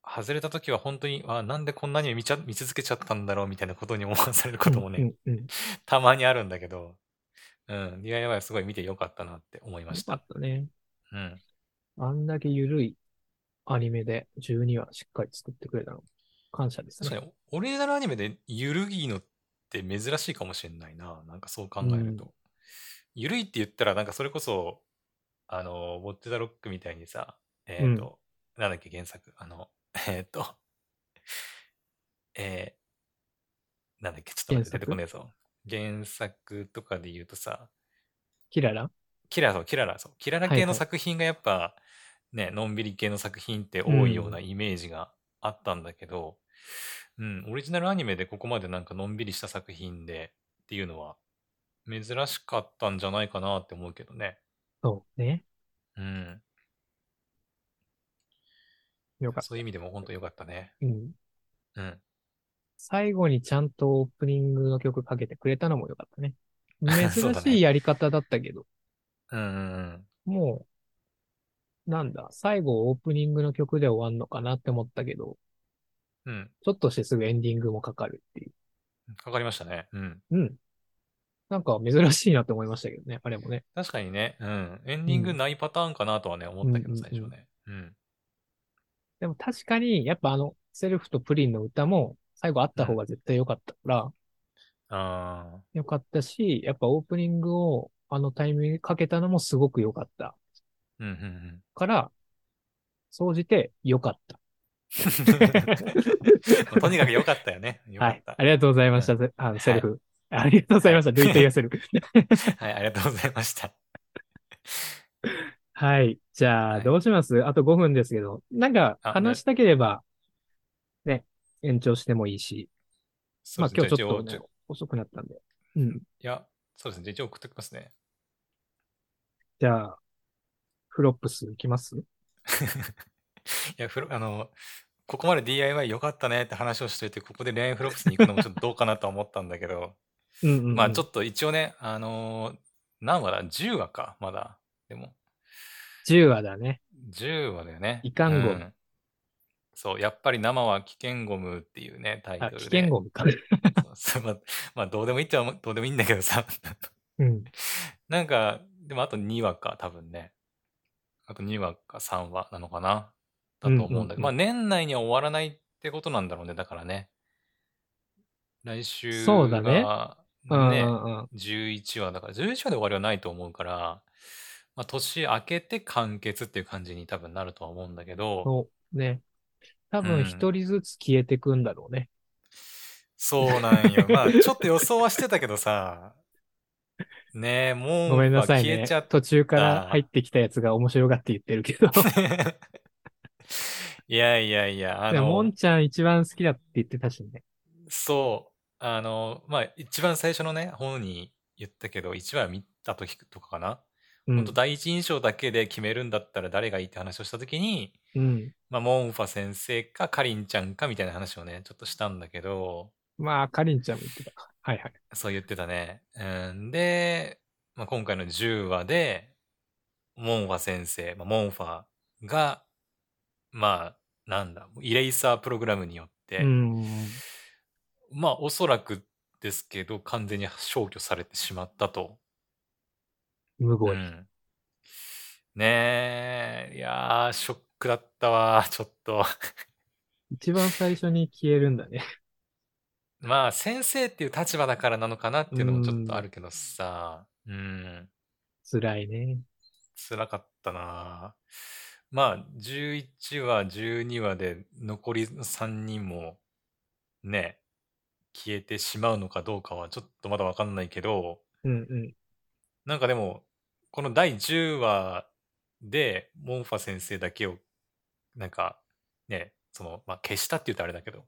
外れた時は本当に、あ、なんでこんなに見ちゃ見続けちゃったんだろうみたいなことに思わされることもね、うんうんうん。たまにあるんだけど、うん、DIY はすごい見てよかったなって思いまし。よかったたね。うん。あんだけ緩いアニメで12話しっかり作ってくれたの。感謝ですね。確かに、オリジナルアニメでゆるいのって珍しいかもしれないな。なんかそう考えると。うんゆるいって言ったら、なんかそれこそ、あの、ウォッチ・ザ・ロックみたいにさ、えっ、と、なんだっけ、原作。あの、えっ、と、えー、なんだっけ、ちょっと待って、出てこねえぞ。原作とかで言うとさ、キララ？キララ、そう、キララ、そう。キララはいはい系の作品がやっぱ、ね、のんびり系の作品って多いようなイメージがあったんだけど、うん、オリジナルアニメでここまでなんかのんびりした作品でっていうのは珍しかったんじゃないかなって思うけどね。そうね。うん。よかっそういう意味でも本当良かったね。た。うん。うん。最後にちゃんとオープニングの曲かけてくれたのもよかった ね。珍しいやり方だったけど、うんうんうん。もう、なんだ、最後オープニングの曲で終わんのかなって思ったけど、うん。ちょっとしてすぐエンディングもかかるっていう。かかりましたね。うん。うん。なんか珍しいなって思いましたけどね、あれもね。確かにね、うん。エンディングないパターンかなとはね、思ったけど、うん最初ね。うん。でも確かに、やっぱあの、セルフとプリンの歌も最後あった方が絶対良かったから、あ良かったし、やっぱオープニングをあのタイミングでかけたのもすごく良かったあ。うんうんうん。から、総じて良かった。とにかく良かったよね。良 かはい。った。ありがとうございました。あの、セルフ。ありがとうございました。ルイトイヤセルフ。はい、ありがとうございました。はい。じゃあ、はいどうします？あと5分ですけど。なんか、あ話したければ、ね、延長してもいいし。まあ今日ちょっとねじゃあ一応、遅くなったんで。うん。いや、そうですね。じゃあ一応送っておきますね。じゃあ、フロップスいきます？いや、フロあの、ここまで DIY 良かったねって話をしといて、ここで恋愛フロップスに行くのもちょっとどうかなとは思ったんだけど、うんうん、うん。まあちょっと一応ね、あのー何話だ ?10 話か、まだ。でも、10話だね。10話だよね。いかんゴムうんそう、やっぱり生は危険ゴムっていうね、タイトあ、ルで。危険ゴムか。そうまあ、まあ、どうでもいいっちゃどうでもいいんだけどさ。うん。なんか、でもあと2話か、多分ね。あと2話か3話なのかな。だと思うんだけど、まあ年内には終わらないってことなんだろうね、だからね。来週そうだねがうんうん。11話だから、11話で終わりはないと思うから、まあ年明けて完結っていう感じに多分なるとは思うんだけど、そう。ね。多うん分一人ずつ消えてくんだろうね。そうなんよ。まあ、ちょっと予想はしてたけどさ、ねえ、もう、ごめんなさいね消えちゃっ。途中から入ってきたやつが面白がって言ってるけど。いやいやいや、あでも、ものん、ちゃん一番好きだって言ってたしね。そう、あの、まあ、一番最初のね、本に言ったけど、1話見た時とかかな。うん本当。第一印象だけで決めるんだったら誰がいいって話をした時に、うん。まあ、モンファ先生かかりんちゃんかみたいな話をね、ちょっとしたんだけど、まあ、かりんちゃんも言ってた。はいはい。そう言ってたね。うん、で、まあ、今回の10話で、モンファ先生、まあ、モンファが、まあ、なんだ、イレイサープログラムによって、うん。まあ、おそらくですけど、完全に消去されてしまったと。むごい。うんねえ、いやー、ショックだったわ、ちょっと。一番最初に消えるんだね。まあ、先生っていう立場だからなのかなっていうのもちょっとあるけどさ、うん、辛いね。辛かったな。まあ、11話、12話で残りの3人もね、消えてしまうのかどうかはちょっとまだわかんないけど、うんうん。なんかでも、この第10話で、モンファ先生だけを、なんか、ね、その、まあ、消したって言うとあれだけど、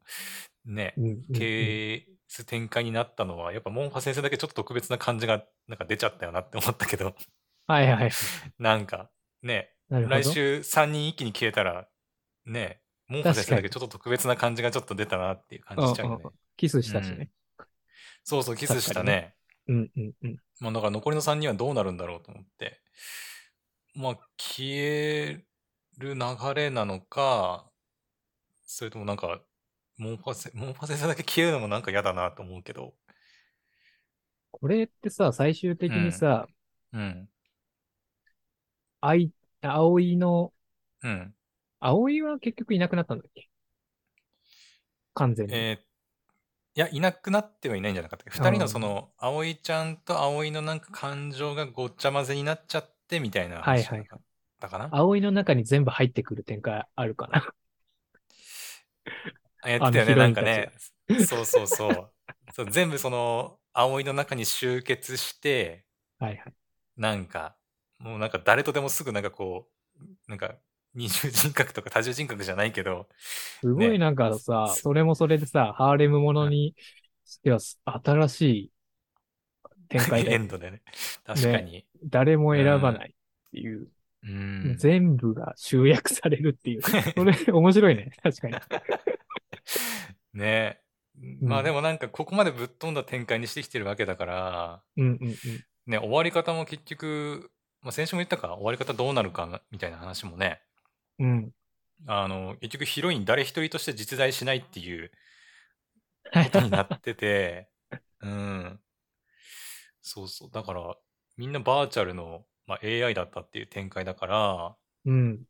ねう、んうんうん消す展開になったのは、やっぱモンファ先生だけちょっと特別な感じが、なんか出ちゃったよなって思ったけど、はいはいはい。なんか、ね。来週3人一気に消えたら、ね、モンファ先生だけちょっと特別な感じがちょっと出たなっていう感じしちゃうよねうんうん。キスしたしね。そうそう、キスしたね。うんうんうん。まあ、だから残りの3人はどうなるんだろうと思って。まあ、消える流れなのか、それともなんか、モンファセ、モンファ先生だけ消えるのもなんか嫌だなと思うけど。これってさ、最終的にさ、うん。あい、葵の、うん。葵は結局いなくなったんだっけ？完全に。えーいや、いなくなってはいないんじゃなかったっけ？二人のその、葵ちゃんと葵のなんか感情がごっちゃ混ぜになっちゃってみたいな話じゃなかったかな、葵の中に全部入ってくる展開あるかな？あやってたよね、なんかね。そうそうそう。そう全部その、葵の中に集結して、はいはい。なんか、もうなんか誰とでもすぐなんかこう、なんか二重人格とか多重人格じゃないけど、すごいなんかさ、そそれもそれでさ、ハーレムものにしては新しい展開で、エンドでね。確かに。誰も選ばないっていう、うん。全部が集約されるっていう。それ面白いね。確かに。ねまあうんでもなんかここまでぶっ飛んだ展開にしてきてるわけだから、うんうんうん。ね、終わり方も結局、まあ、先週も言ったか、終わり方どうなるかなみたいな話もね、うん。あの、結局ヒロイン誰一人として実在しないっていう ことになってて、うん。そうそう。だから、みんなバーチャルの、まあ、AI だったっていう展開だから、うん。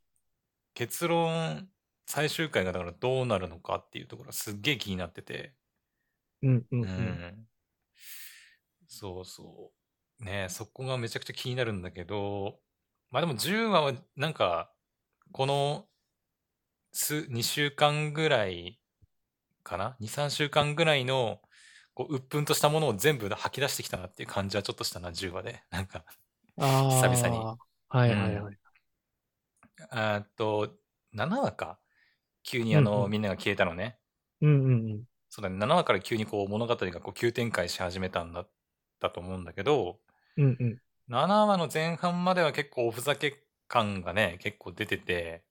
結論、最終回がだからどうなるのかっていうところがすっげえ気になってて、うんうんううん。ん。そうそう。ねえそこがめちゃくちゃ気になるんだけど、まあでも10話はなんか、この数、2週間ぐらいかな ?2、3週間ぐらいの、こう、鬱憤としたものを全部吐き出してきたなっていう感じはちょっとしたな、10話で。なんか、ああ。久々にはいはいはい。あーっと、7話か。急にあの、うんうんみんなが消えたのね。うんうんうん。そうだね、7話から急にこう物語がこう急展開し始めたんだだと思うんだけど、うんうん。7話の前半までは結構おふざけ感がね、結構出てて、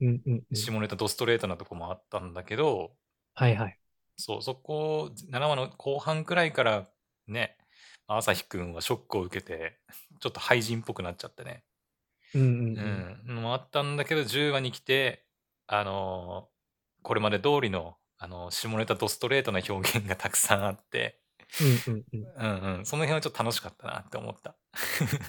うんうんうん。下ネタドストレートなとこもあったんだけど、はいはい。そう、そこ、7話の後半くらいからね、朝日くんはショックを受けて、ちょっと廃人っぽくなっちゃってね。うんうんううん。ん、のもあったんだけど、10話に来て、あのーこれまで通りの、あのー下ネタドストレートな表現がたくさんあって、うんうんうん。うんうん、その辺はちょっと楽しかったなって思った。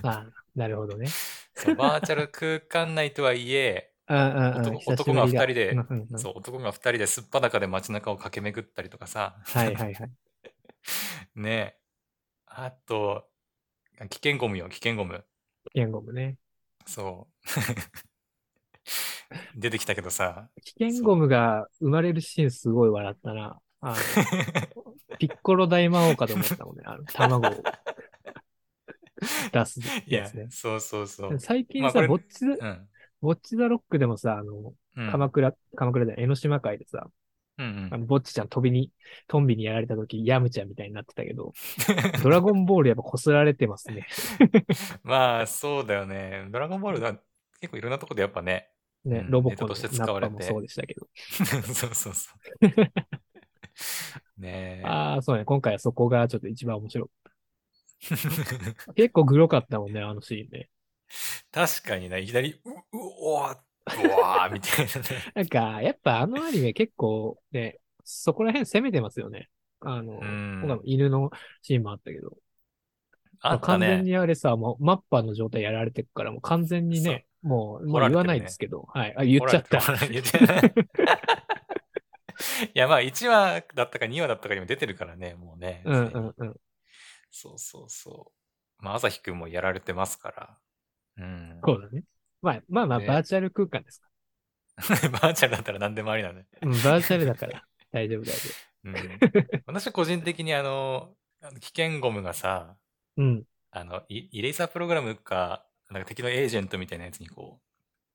あ あ、なるほどね。そうバーチャル空間内とはいえ。男がぶりだ二人でそう、男が二人ですっぱだかで街中を駆け巡ったりとかさ、はいはいはい。ねえ。あと、危険ゴムよ、危険ゴム。危険ゴムね。そう。出てきたけどさ、危険ゴムが生まれるシーンすごい笑ったな。ピッコロ大魔王かと思ったもんね。あの、卵を 出すいややつね。、そうそうそう。最近さ、まあこれボッチザ、ロックでもさ、あの、うん。鎌倉、鎌倉で江ノ島海でさ、うんうん。あのボッチちゃん飛びに、トンビにやられた時、ヤムちゃんみたいになってたけど、ドラゴンボールやっぱ擦られてますね。まあ、そうだよね。ドラゴンボールは結構いろんなとこでやっぱね。ね、うんロボコンとして使われてそうでしたけど。そうそうそう。ねえ。ああ、そうね。今回はそこがちょっと一番面白い。結構グロかったもんね、あのシーンね。確かにね、いきなり、う、う、おわ、うわー みたいなね。なんか、やっぱあのアニメ結構ね、そこら辺攻めてますよね。あの、うん他の犬のシーンもあったけど。あった完全ね。にあれさ、もうマッパーの状態やられてるから、もう完全にね、もう、もう言わないですけど、はい。あ、言っちゃった。ほら言っちゃった。いや、まあ、1話だったか2話だったかにも出てるからね、もうね。うんうんうん。そうそうそう。まあ、朝日くんもやられてますから。うん。そうだね。まあまあまあ、ねバーチャル空間ですか バーチャルだったら何でもありなんで。ら。うん、バーチャルだから。大丈夫大丈うん、私個人的にあの、あの危険ゴムがさ、夫。うん。あの、イイレイサープログラムか、なんか敵のエージェントみたいなやつにこう、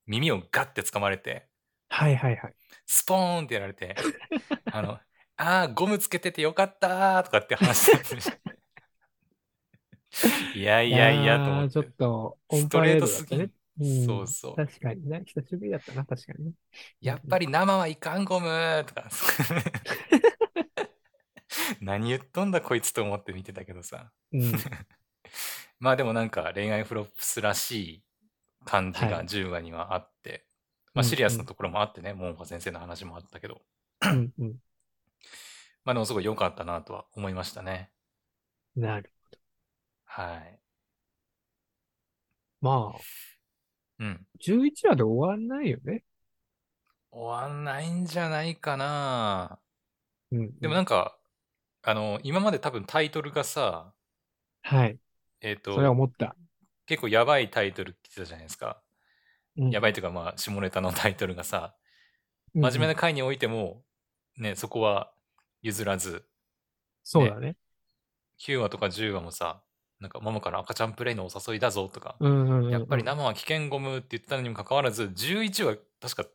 耳をガッて掴まれて、はいはいはい。スポーンってやられて、あの、ああ、ゴムつけててよかったーとかって話してるし。いやいやいやと思って。ーちょっと、オストレートすぎ。うんそうそう。確かにね。久しぶりだったな、確かにね。やっぱり生はいかんゴムーとか。何言っとんだこいつと思って見てたけどさ。うん。まあでもなんか恋愛フロップスらしい感じがはい10話にはあって、うんまあシリアスなところもあってね、モンファ先生の話もあったけど、うんうん。まあでもすごい良かったなとは思いましたね。なる。はい。まあ、うん。11話で終わんないよね。終わんないんじゃないかな。うん。でもなんか、あの、今まで多分タイトルがさ、はい。えっ、それはと、思った。結構やばいタイトル来てたじゃないですか。うんやばいというかまあ、下ネタのタイトルがさ、うん真面目な回においても、ね、そこは譲らず、そうだね。9話とか10話もさ、なんかママから赤ちゃんプレイのお誘いだぞとか、うんうんうんうん。やっぱり生は危険ゴムって言ったのにもかかわらず、11話確か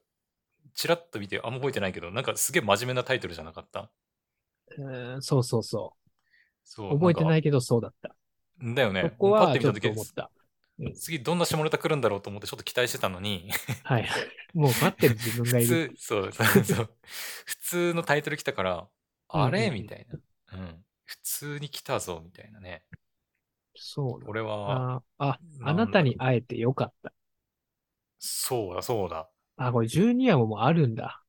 チラッと見て、あんま覚えてないけど、なんかすげえ真面目なタイトルじゃなかった？うんそうそうそ。そうう。。覚えてないいけどそうだった。だよね。そこパッはちょったと思った。次どんな下ネタ来るんだろうと思ってちょっと期待してたのに、はい。もう待ってる自分がい普る。通、そうそうそう。普通のタイトル来たから、あれうんうんうんみたいな。うん。普通に来たぞ、みたいなね。そうだ。これは、ああ、なたに会えてよかった。そうだ、そうだ。あ、これ12話ももうあるんだ。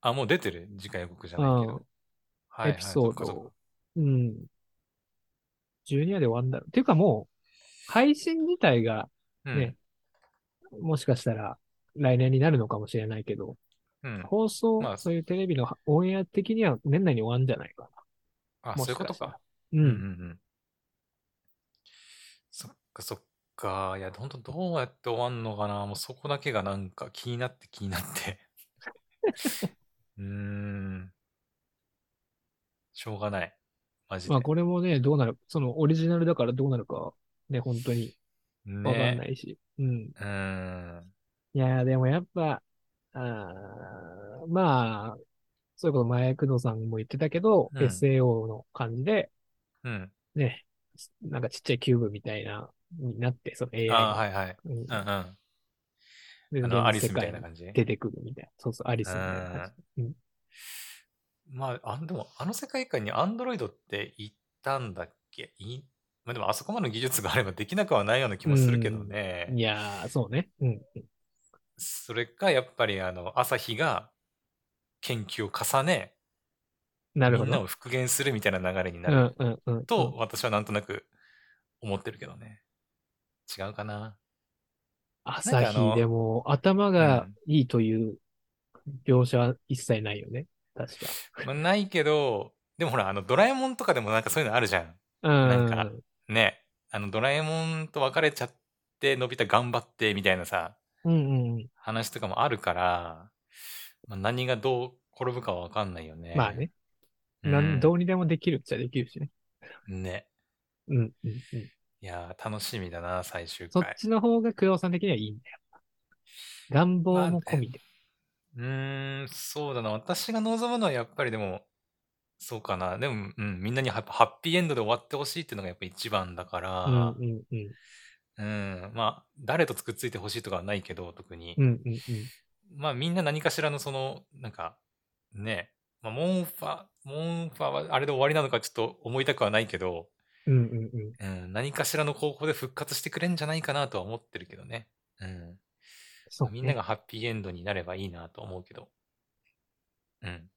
あ、もう出てる？次回予告じゃないけど。うんはいはいエピソード。うん。12話で終わるんだろう。っていうかもう、配信自体がうんね、もしかしたら来年になるのかもしれないけど、うん。放送、まあそういうテレビのオンエア的には年内に終わるんじゃないかあ、な。そういうことか。。ううんうんん。うん。そっかそっか。いや、ほんとどうやって終わんのかな。もうそこだけがなんか気になって気になって。うーん。しょうがない。マジで。まあこれもね、どうなる、そのオリジナルだからどうなるか、ね、本当にわかんなね。いし。うん。うーん。いやーでもやっぱ、あーまあ、そういうこと前、工藤さんも言ってたけど、うん SAO の感じで、うん。ね、なんかちっちゃいキューブみたいな、になって、その AI あ。はいはい。うんうんうん。あでの、アリスみたいな感じ？出てくるみたいな。そうそう、アリスみたいな感じ。うんまあ、あでも、あの世界観にアンドロイドって言ったんだっけ？いまあ、でも、あそこまでの技術があればできなくはないような気もするけどね。いやー、そうね。うん。それか、やっぱり、あの、朝日が研究を重ね、なるほど。みんなを復元するみたいな流れになうるんうんうん。と、私はなんとなく思ってるけどね。違うかな。朝日でも頭がいいという描写は一切ないよね。確か。まあ、ないけど、でもほら、あの、ドラえもんとかでもなんかそういうのあるじゃん。うん。なんかね。あの、ドラえもんと別れちゃって、のび太頑張ってみたいなさ、うんうんうん。話とかもあるから、まあ、何がどう転ぶかはわかんないよね。まあね。うんどうにでもできるっちゃできるしね。ね。うん、うん、うん。いやー、楽しみだな、最終回。そっちの方が工藤さん的にはいいんだよ。願望も込みで。うーん、そうだな。私が望むのはやっぱりでも、そうかな。でも、うん、みんなにハハッピーエンドで終わってほしいっていうのがやっぱ一番だから、うん、うん、うん。うん、まあ、誰とくっついてほしいとかはないけど、特に。うん、うん、うん。まあ、みんな何かしらのその、なんか、ね、まあ、モンファ、モンファはあれで終わりなのかちょっと思いたくはないけど、うん、うん、うん。うん、何かしらの方法で復活してくれんじゃないかなとは思ってるけどね。うん。そう、ね。みんながハッピーエンドになればいいなと思うけど。うん。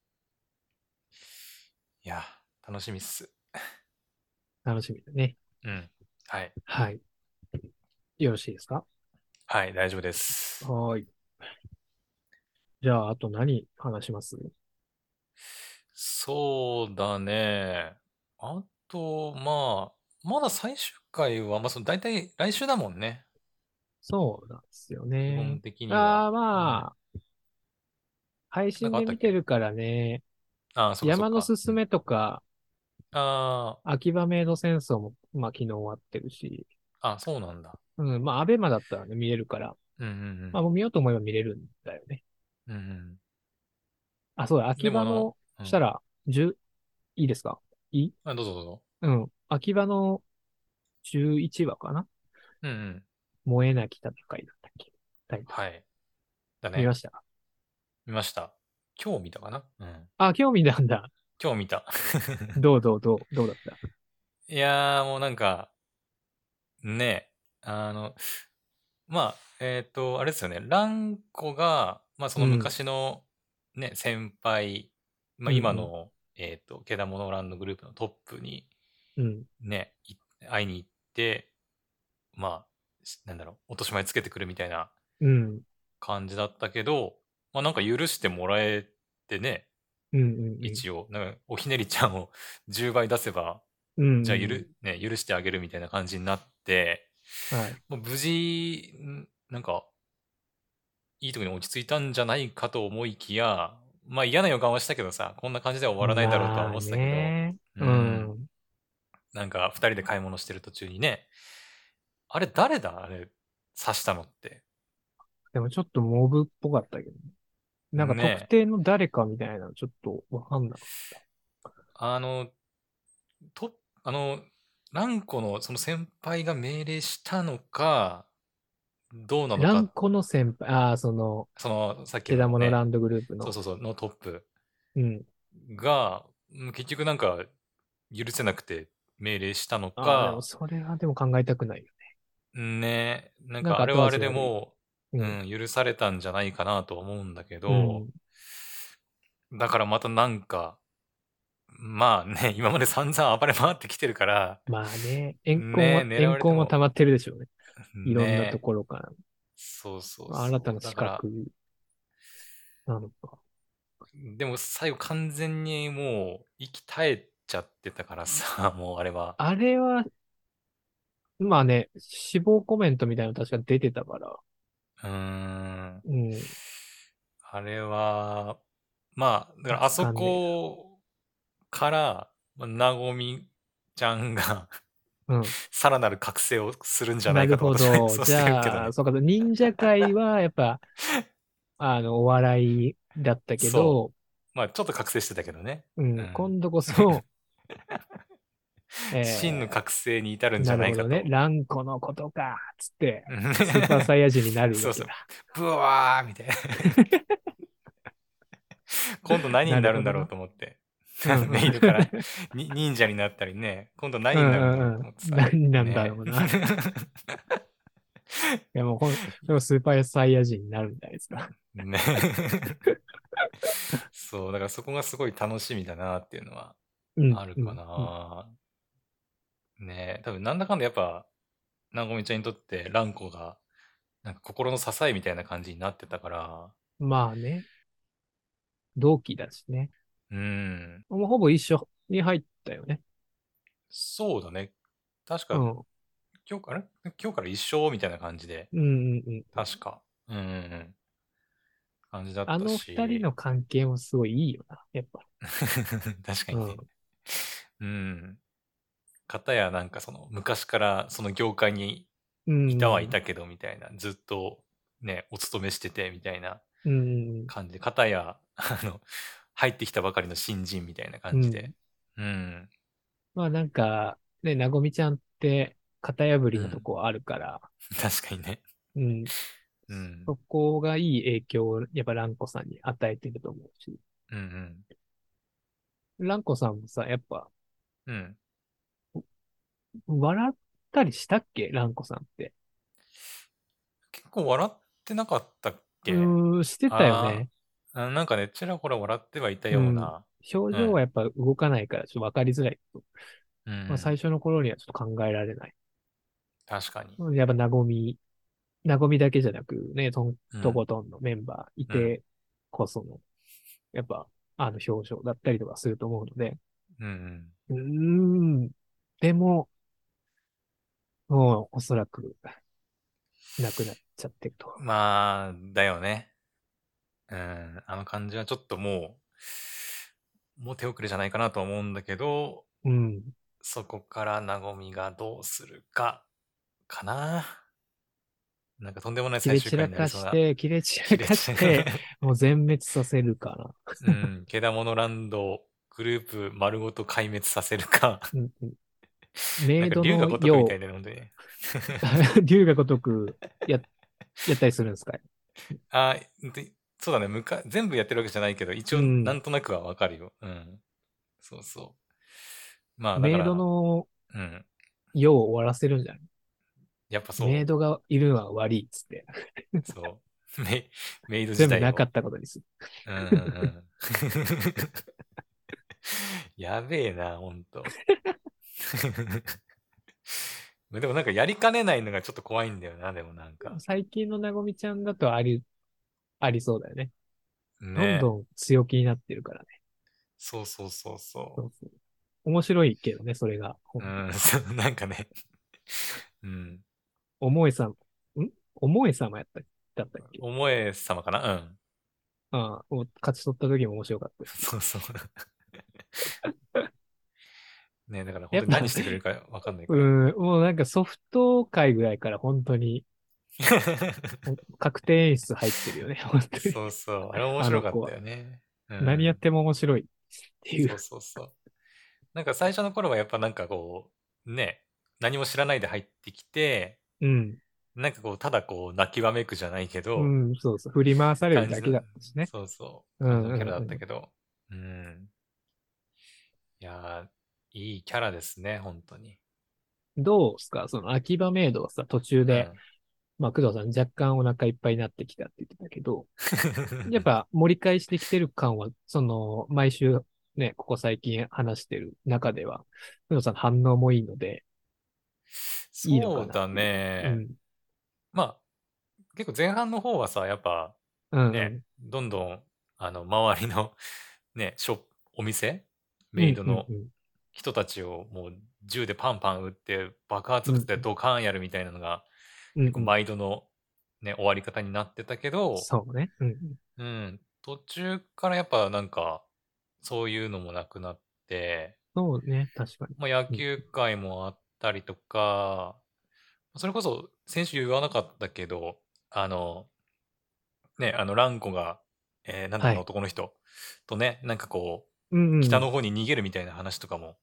いや、楽しみっす。楽しみだね。うん。はい。はい。よろしいですか？はい、大丈夫です。はーい。じゃあ、あと何話します？そうだね。あと、まあ、まだ最終回は、まあ、その大体来週だもんね。そうなんですよ基ね本。的にあは。あ、まあ、配信で見てるからね、ああ、そう山のすすめとか、あ秋葉メイド戦争も、まあ昨日終わってるし、あ、あ、そうなんだ。うん、まあアベマだったらね、見れるから、うんうんまあもう見ようと思えば見れるんだよね。うん。うんうん。あ、そうだ、秋葉のしたら、10、いいですか？いい？あ、どうぞどうぞ。うん。秋葉の11話かな？うんうん。燃えなき戦いだったっけ？タイトはい。だル見ね。ました？見ました。今日見たかな？うん。あ、興味なんだ。今日見た。どうどうどう、どうだった？いやー、もうなんか、ねあの、まあ、えっと、あれですよね。ランコが、まあそのうん昔のね、先輩、まあうんうん今の、えっと、ケダモノランドグループのトップにうん。ね、い会いに行って、まあ、しなんだろう、落とし前つけてくるみたいなうん。感じだったけど、まあなんか許してもらえてね、うんうんうん。一応、なんかおひねりちゃんを 10倍出せば、うん。じゃあゆる、ね、許してあげるみたいな感じになって、はい。無事、んなんか、いいとこに落ち着いたんじゃないかと思いきや、まあ嫌な予感はしたけどさ、こんな感じでは終わらないだろうとは思ってたけど、まあねううんん。なんか二人で買い物してる途中にね、あれ誰だ？あれ、刺したのって。でもちょっとモブっぽかったけどね。なんかね特定の誰かみたいなのちょっとわかんなかっあの、と、あの、ランコのその先輩が命令したのか、どうなた。のか、ランコの先輩、ああ、その、その、さっきケダモノねランドグループの。そうそうそう、のトップうん。が、うん結局なんか、許せなくて命令したのかも、それはでも考えたくないよね、なんなんかかあれはあれでもう、ね。うん、許されたんじゃないかなとは思うんだけど、うん。だからまたなんか、まあね、今まで散々暴れ回ってきてるから、まあね、怨恨は、ね怨恨も溜まってるでしょうね。いろんなねところから。そうそうそう。新たな資格なのか。でも最後完全にもう息絶えちゃってたからさ、もうあれは。あれは、まあね、死亡コメントみたいなの確か出てたから。うーん。うん。あれは、まあ、だからあそこから、まあなごみちゃんがうん。さらなる覚醒をするんじゃなかとないるほど。私はそうじしてるけどねゃあ、そうか、忍者界はやっぱ、あの、お笑いだったけどそ、まあ、ちょっと覚醒してたけどね。うん、うん今度こそ、えー真の覚醒に至るんじゃないかと。なるほどね。ランコのことか、つって、うんスーパーサイヤ人になる。そうそうブワーみたいな。今度何になるんだろうと思って。うん メイドからに忍者になったりね。今度何になるんだろうと思ってさ。うんうんうん何なんだろうなねいやもうほん、でもスーパーサイヤ人になるんじゃないですか。ね。そう、だからそこがすごい楽しみだなっていうのはうんあるかな。ね多分なんだかんだやっぱ、なごみちゃんにとってランコが、なんか心の支えみたいな感じになってたから、うんまあね。同期だしね。うん。もうほぼ一緒に入ったよね。そうだね。確か、うん。今日から、今日から一緒みたいな感じで、うんうんうん。確か。うんうんうん。感じだったあのし。二人の関係もすごいいいよな、やっぱ。確かにね。うん。かたやなんかその昔からその業界にうん。いたはいたけどみたいな、ずっとね、お勤めしててみたいなうん。感じで、かたや、あの、入ってきたばかりの新人みたいな感じで。うん。まあなんか、ね、なごみちゃんって型破りのとこあるから、確かにね。うん。うん。そこがいい影響をやっぱランコさんに与えてると思うし、うんランコさんもさ、やっぱうん。うん。笑ったりしたっけ？ランコさんって。結構笑ってなかったっけ？うーん、してたよね。あなんかね、ちらほら笑ってはいたような。表情はやっぱ動かないからちょっとわかりづらいけど、うん。まあ、最初の頃にはちょっと考えられない。確かに。やっぱなごみ、なごみだけじゃなくね、とんうんとことんのメンバーいてこその、やっぱあの表情だったりとかすると思うので、うんうーん、でも、もうおそらく、なくなっちゃってるとうん。。まあ、だよね。うん。あの感じはちょっともう、もう手遅れじゃないかなとは思うんだけど、うん。そこからなごみがどうするか、かな。なんかとんでもない最終回になりそうな。かして、切れ散らかして、もう全滅させるかな。うん。けだものランドグループ丸ごと壊滅させるか。うんうんなんかメイドの龍が如くよみたいなので。う、竜が如くや、やったりするんですか？あでそうだねむか。全部やってるわけじゃないけど、一応うんなんとなくはわかるよ。うん。そうそう。まあ、だから、メイドのうん。世を終わらせるんじゃない？やっぱそう。メイドがいるのは悪いっつって。そう。メメイド自全部なかったことにする。うんうんうん。やべえな、ほんと。でもなんかやりかねないのがちょっと怖いんだよな、でもなんか。最近のなごみちゃんだとあり、ありそうだよね。ね。どんどん強気になってるからね。そうそうそうそそうそう面白いけどね、それが。う。うん、なんかね。うん。思いさん、ん？思い様やっただったっけ？思え様かな？うん。ああ、もう勝ち取った時も面白かったです。そうそう。ねだから本当に何してくれるかわかんないかうら。ん、もうなんかソフト界ぐらいから本当に 確定演出入ってるよね、本当に。そうそう。あれ面白かったよね。うん何やっても面白いっていそうう。そうそう。なんか最初の頃はやっぱなんかこう、ね、何も知らないで入ってきて、うん。なんかこう、ただこう、泣きわめくじゃないけど、うん、そうそう。振り回されるだけだったしね。そうそう。うん感じのキャラだったけど、うん。いやー、いいキャラですね、本当に。どうすか？その秋葉メイドはさ、途中で、まあ、工藤さん若干お腹いっぱいになってきたって言ってたけど、うん、やっぱ盛り返してきてる感は、その、毎週ね、ここ最近話してる中では、工藤さんの反応もいいので、いいのかなそうだね。うん。まあ、結構前半の方はさ、やっぱうん、ね、どんどん、あの、周りの、ね、ショップ、お店メイドの人たちをもう銃でパンパン撃って爆発物でドカーンやるみたいなのが、うん結構毎度の、ね、終わり方になってたけど、そうね。うんうん、途中からやっぱなんか、そういうのもなくなって、そうね、確かに。まあ、野球界もあったりとか、それこそ先週言わなかったけど、あの、ね、あの、ランコが、えーなんだはいあの男の人とね、なんかこう、うんうん、北の方に逃げるみたいな話とかも、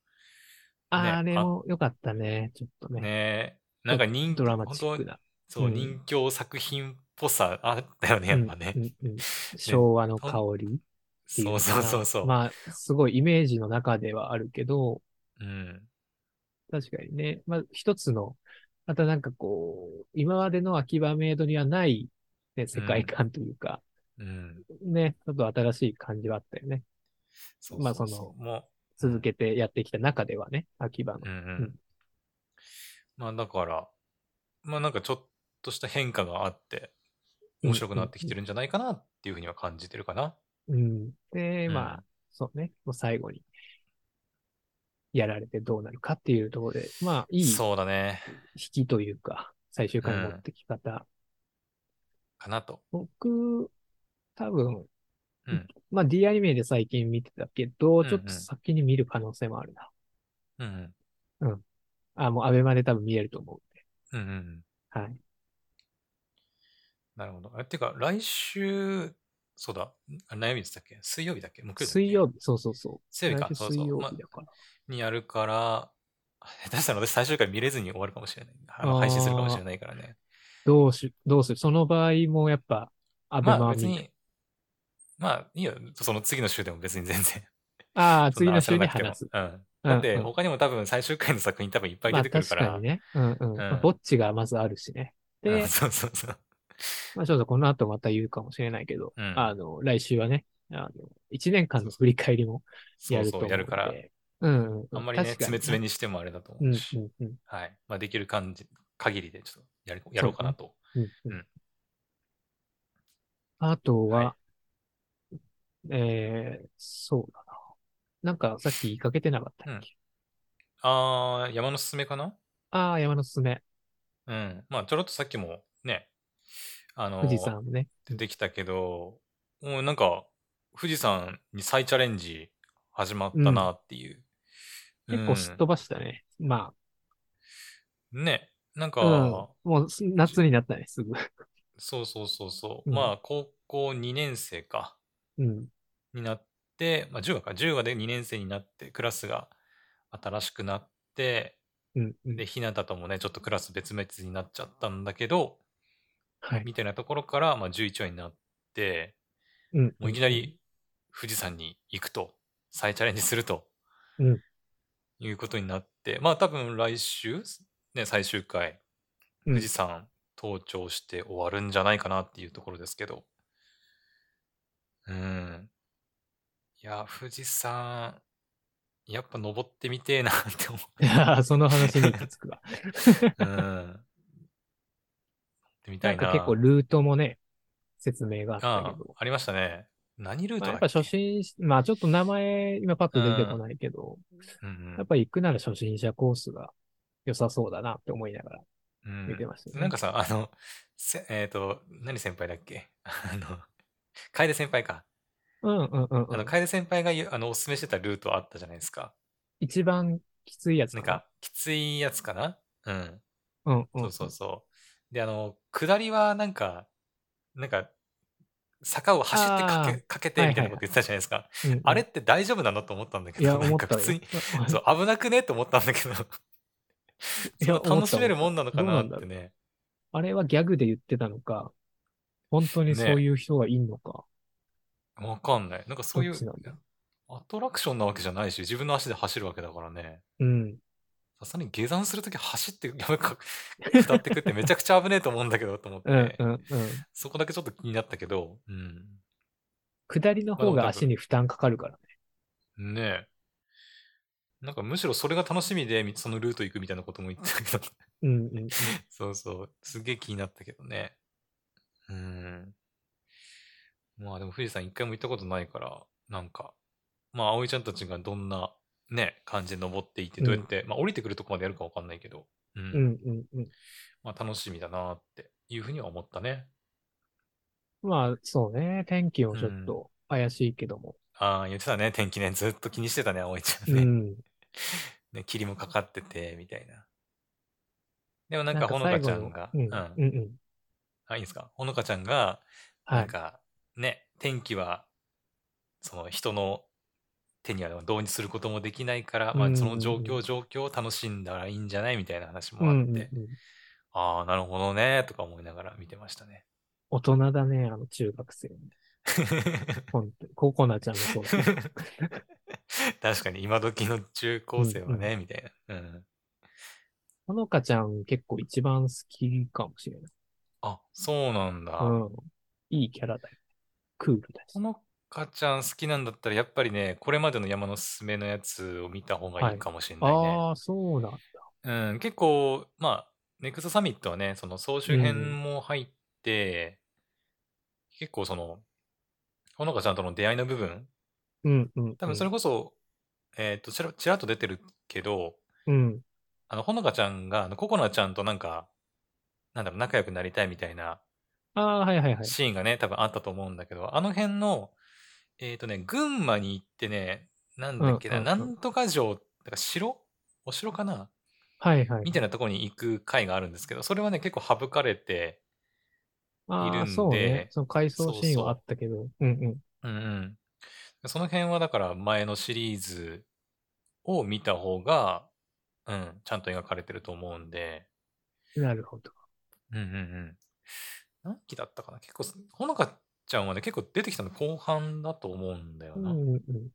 あねあれも良かったね、ちょっとね。ね、なんか人ドラマチック本な。当そう、うん人形作品っぽさあったよね、やっぱね。うんうんうん 昭和の香りっていうそうそうそうそう。まあ、すごいイメージの中ではあるけど、うん。確かにね。まあ、一つの、またなんかこう、今までの秋葉メイドにはない、ね、世界観というか、うん。ね、ちょっと新しい感じはあったよね。そうまあそうそうも続けてやってきた中ではね、秋葉のう、。うんううんん。まあだから、まあなんかちょっとした変化があって、面白くなってきてるんじゃないかなっていうふうには感じてるかな。うん。で、うんまあ、そうね、もう最後に、やられてどうなるかっていうところで、まあ、いい引そうだね。きというか、最終回の持ってき方。かなと。僕、多分、うん。まあ D アニメで最近見てたけど、んうんちょっと先に見る可能性もあるな。うんうん。あ、もうアベマで多分見えると思うんうんうん。う。はい。なるほど。あてか、来週、そうだ、あ悩みでしたっけ？水曜日だっけ？木曜日水曜日、そうそうそう。水曜日かそうそう水曜日だから。にやるから、下手したら私最終回見れずに終わるかもしれない。あの配信するかもしれないからね。どうし、どうする？その場合もやっぱ、アベまあ別に、まあいいよ。その次の週でも別に全然。ああ、次の週に話す。うん。うんだってうん他にも多分最終回の作品多分いっぱいまあ出てくるから。確かにね。うんうん。まあぼっちがまずあるしね。でうん、そうそうそう。まあちょっとこの後また言うかもしれないけど、うんあの、来週はね、あの、一年間の振り返りもそうそう、やると思うので。やるから、うんうん。あんまりね、詰め詰めにしてもあれだとうんう思うんし、うん。はい。まあできる感じ、限りでちょっとやりやろうかなと。うんうんうんあとは、はえー、そうだな。なんかさっき言いかけてなかったっけ、あー、山のすすめかな？ああ、山のすすめ。うん。まあちょろっとさっきもね、あの富士山ね。出てきたけど、もうなんか、富士山に再チャレンジ始まったなっていう。結構すっ飛ばしたね。まうんね、なんか、あ、うん。もうす夏になったね、すぐ。そうそうそうそう。うんまあ、高校2年生か、うん。になって、まあ、10話か、10話で2年生になって、クラスが新しくなって、うん。うんで、ひなたともね、ちょっとクラス別々になっちゃったんだけど、はい。みたいなところから、まあ、11話になって、うん。もういきなり富士山に行くと、再チャレンジすると、うんいうことになって、まあ多分来週、ね、最終回、うん富士山登頂して終わるんじゃないかなっていうところですけど、うん。いや、富士山、やっぱ登ってみてえなって思いやーその話に行き着くわ。う。うん。登ってみたな。ないんか結構ルートもね、説明があったあけど。ありましたね。何ルーまあ、トだっけ？やっぱ初心、まあちょっと名前今パッと出てこないけど、うんやっぱり行くなら初心者コースが良さそうだなって思いながらうん見てましたね。なんかさ、あの、せえっ、と、何先輩だっけ？あの、楓先輩か。うんうんうん、うあの、ん。楓先輩があのおすすめしてたルートあったじゃないですか。一番きついやつなんか、きついやつかな？うん。な。うんうん。そうそうそう。で、あの、下りはなんか、なんか、坂を走ってかあけかけてみたいなこと言ってたじゃないですか。うんうんあれって大丈夫なのと思ったんだけど、なん。か普通に、そう、危なくねと思ったんだけど、いそや楽しめるもんなのかなってね。あれはギャグで言ってたのか、本当にそういう人がいんのか。わかんない。なんかそういうアトラクションなわけじゃないし、自分の足で走るわけだからね。うん。さすがに下山するとき走って、やばか、下ってくってめちゃくちゃ危ねえと思うんだけど、と思って。そこだけちょっと気になったけど、うん。下りの方が足に負担かかるからね。ねえ。なんかむしろそれが楽しみで、みそのルート行くみたいなことも言ってたけど、うんうんうん。そうそう、すげえ気になったけどね。うん。まあでも富士山一回も行ったことないから、なんか、まあ葵ちゃんたちがどんなね、感じで登っていって、どうやって、まあ降りてくるとこまでやるかわかんないけど、うん。うんうんうん。まあ楽しみだなっていうふうには思ったね。まあ、そうね。天気もちょっと怪しいけども。ああ、言ってたね、天気ね、ずっと気にしてたね、葵ちゃんね。うん。ね、霧もかかってて、みたいな。でもなんか、ほのかちゃんが、うんうんうん。あ、いいですか？ほのかちゃんが、はないん。か、ね、天気は、その人の手には導入することもできないから、まあ、うんその状況、状況を楽しんだらいいんじゃないみたいな話もあって、うんうんうん。ああ、なるほどね、とか思いながら見てましたね。大人だね、あの中学生。本当に。ココナちゃんもそう。確かに、今時の中高生はね、みたいな。うん。ほのかちゃん結構一番好きかもしれない。あ、そうなんだ。うん。いいキャラだよ。クールだしほ。のかちゃん好きなんだったら、やっぱりね、これまでの山のすすめのやつを見た方がいいかもしれないね。ああ、そうなんだ。うん、結構、まあ、ネクストサミットはね、その総集編も入って、結構その、ほのかちゃんとの出会いの部分、うんうん。多分それこそ、えっと、ちらちらっと出てるけど、うん。あの、ほのかちゃんが、あの、ココナちゃんとなんか、なんだろう、仲良くなりたいみたいなああ、はいはいはい。シーンがね、多分あったと思うんだけど、あの辺の、えっ、とね、群馬に行ってね、なんだっけな、うんうんうんなんとか城、だから城お城かな？はいはい。みたいなところに行く回があるんですけど、それはね、結構省かれて、いるんそうねで。その回想シーンはあったけど。うんうん。うんうん。その辺はだから前のシリーズを見た方が、うん、ちゃんと描かれてると思うんで、なるほど。うんうんうん。何期だったかな？結構、ほのかちゃんはね、結構出てきたの後半だと思うんだよな。うんうんうん。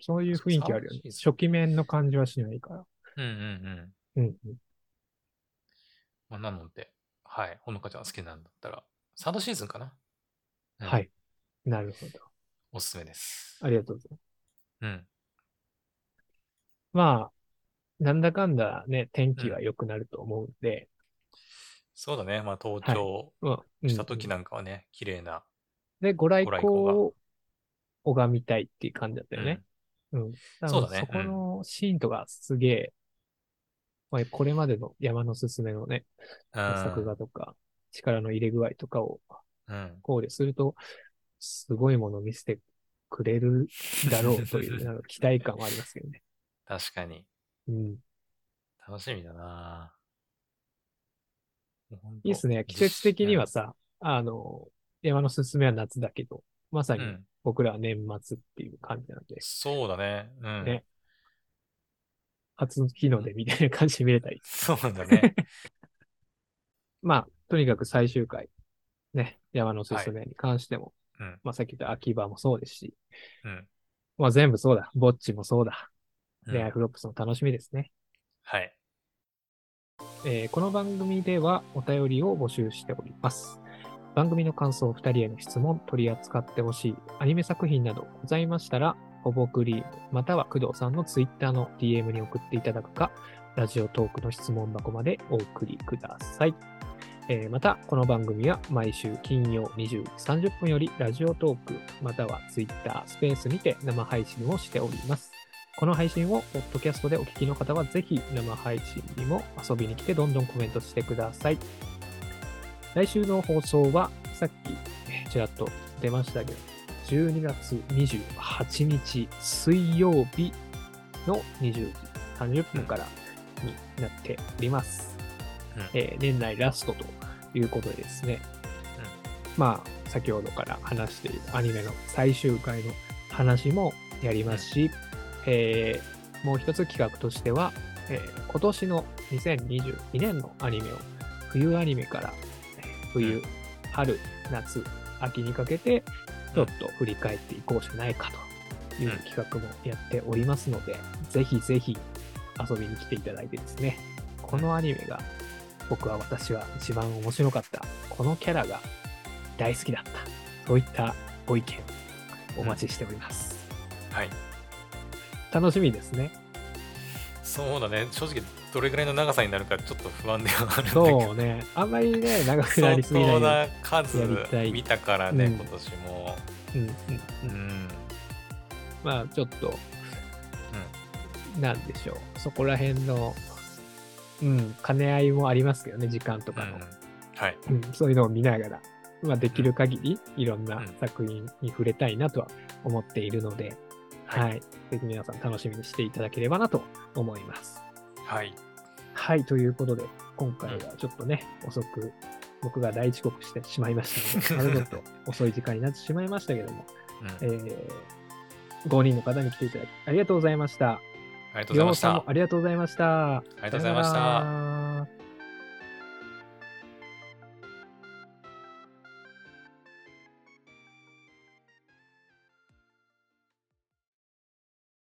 そういう雰囲気あるよね初期面の感じはしないから。うんうんうん。うんうん。まあ、なので、はい、ほのかちゃん好きなんだったら、サードシーズンかな、うんはい。なるほど。おすすめです。ありがとうございます。うん。まあ、なんだかんだね、天気は良くなると思うんで、そうだね。まあ、登頂まあ、した時うんなんかはね、綺麗な。で、ご来光を拝みたいっていう感じだったよね。うん。そうだねそこのシーンとかすげえ、まあ、これまでの山のすすめのね、うん。作画とか、力の入れ具合とかをうん。考慮すると、すごいものを見せてくれるだろうという、なんか期待感はありますけどね。確かに。うん。楽しみだないいっすね。季節的にはさ、あの、山のすすめは夏だけど、まさにうんうん僕らは年末っていう感じなんで、そうだね。うん。ね初日の出みたいな感じで見れたり。そうだね。まあ、とにかく最終回、ね、山のすすめに関しても、うん。まあさっき言った秋葉もそうですし、うん。まあ全部そうだ。ぼっちもそうだ。うん恋愛フロップスの楽しみですね。はい。えーこの番組ではお便りを募集しております。番組の感想、2人への質問、取り扱ってほしいアニメ作品などございましたら、ほぼクリーム、または工藤さんのツイッターの DM に送っていただくか、ラジオトークの質問箱までお送りください。えーまた、この番組は毎週金曜20時30分よりラジオトーク、またはツイッタースペースにて生配信をしております。この配信をポッドキャストでお聞きの方は、ぜひ生配信にも遊びに来て、どんどんコメントしてください。来週の放送は、さっきえーちらっと出ましたけど、12月28日水曜日の20時30分からになっております。うん。えー年内ラストということでですね、まあ、先ほどから話しているアニメの最終回の話もやりますし、えーもう一つ企画としては、えー今年の2022年のアニメを冬アニメからえー冬、春、夏、秋にかけてちょっと振り返っていこうじゃないかという企画もやっておりますので、ぜひぜひ遊びに来ていただいてですね、このアニメが僕は私は一番面白かった、このキャラが大好きだった、そういったご意見お待ちしております。はい。楽しみですね。そうだね。正直、どれぐらいの長さになるかちょっと不安ではあるんだけど。そうね、あんまりね、長くなりすぎない相当よな数見たからね、うん今年も。うんうんううんん。まあ、ちょっと、なんでしょう。そこら辺の、うん、兼ね合いもありますけどね、時間とかの。うんはい。うん、そういうのを見ながら、まあ、できる限りいろんなうん作品に触れたいなとは思っているので、はいはい。ぜひ皆さん楽しみにしていただければなと思います。はい。はい。ということで、今回はちょっとね、遅く、僕が大遅刻してしまいましたので、まるっと遅い時間になってしまいましたけども、うんえー、5人の方に来ていただきありがとうございました。ありがとうございました。ありがとうございました。ありがとうございました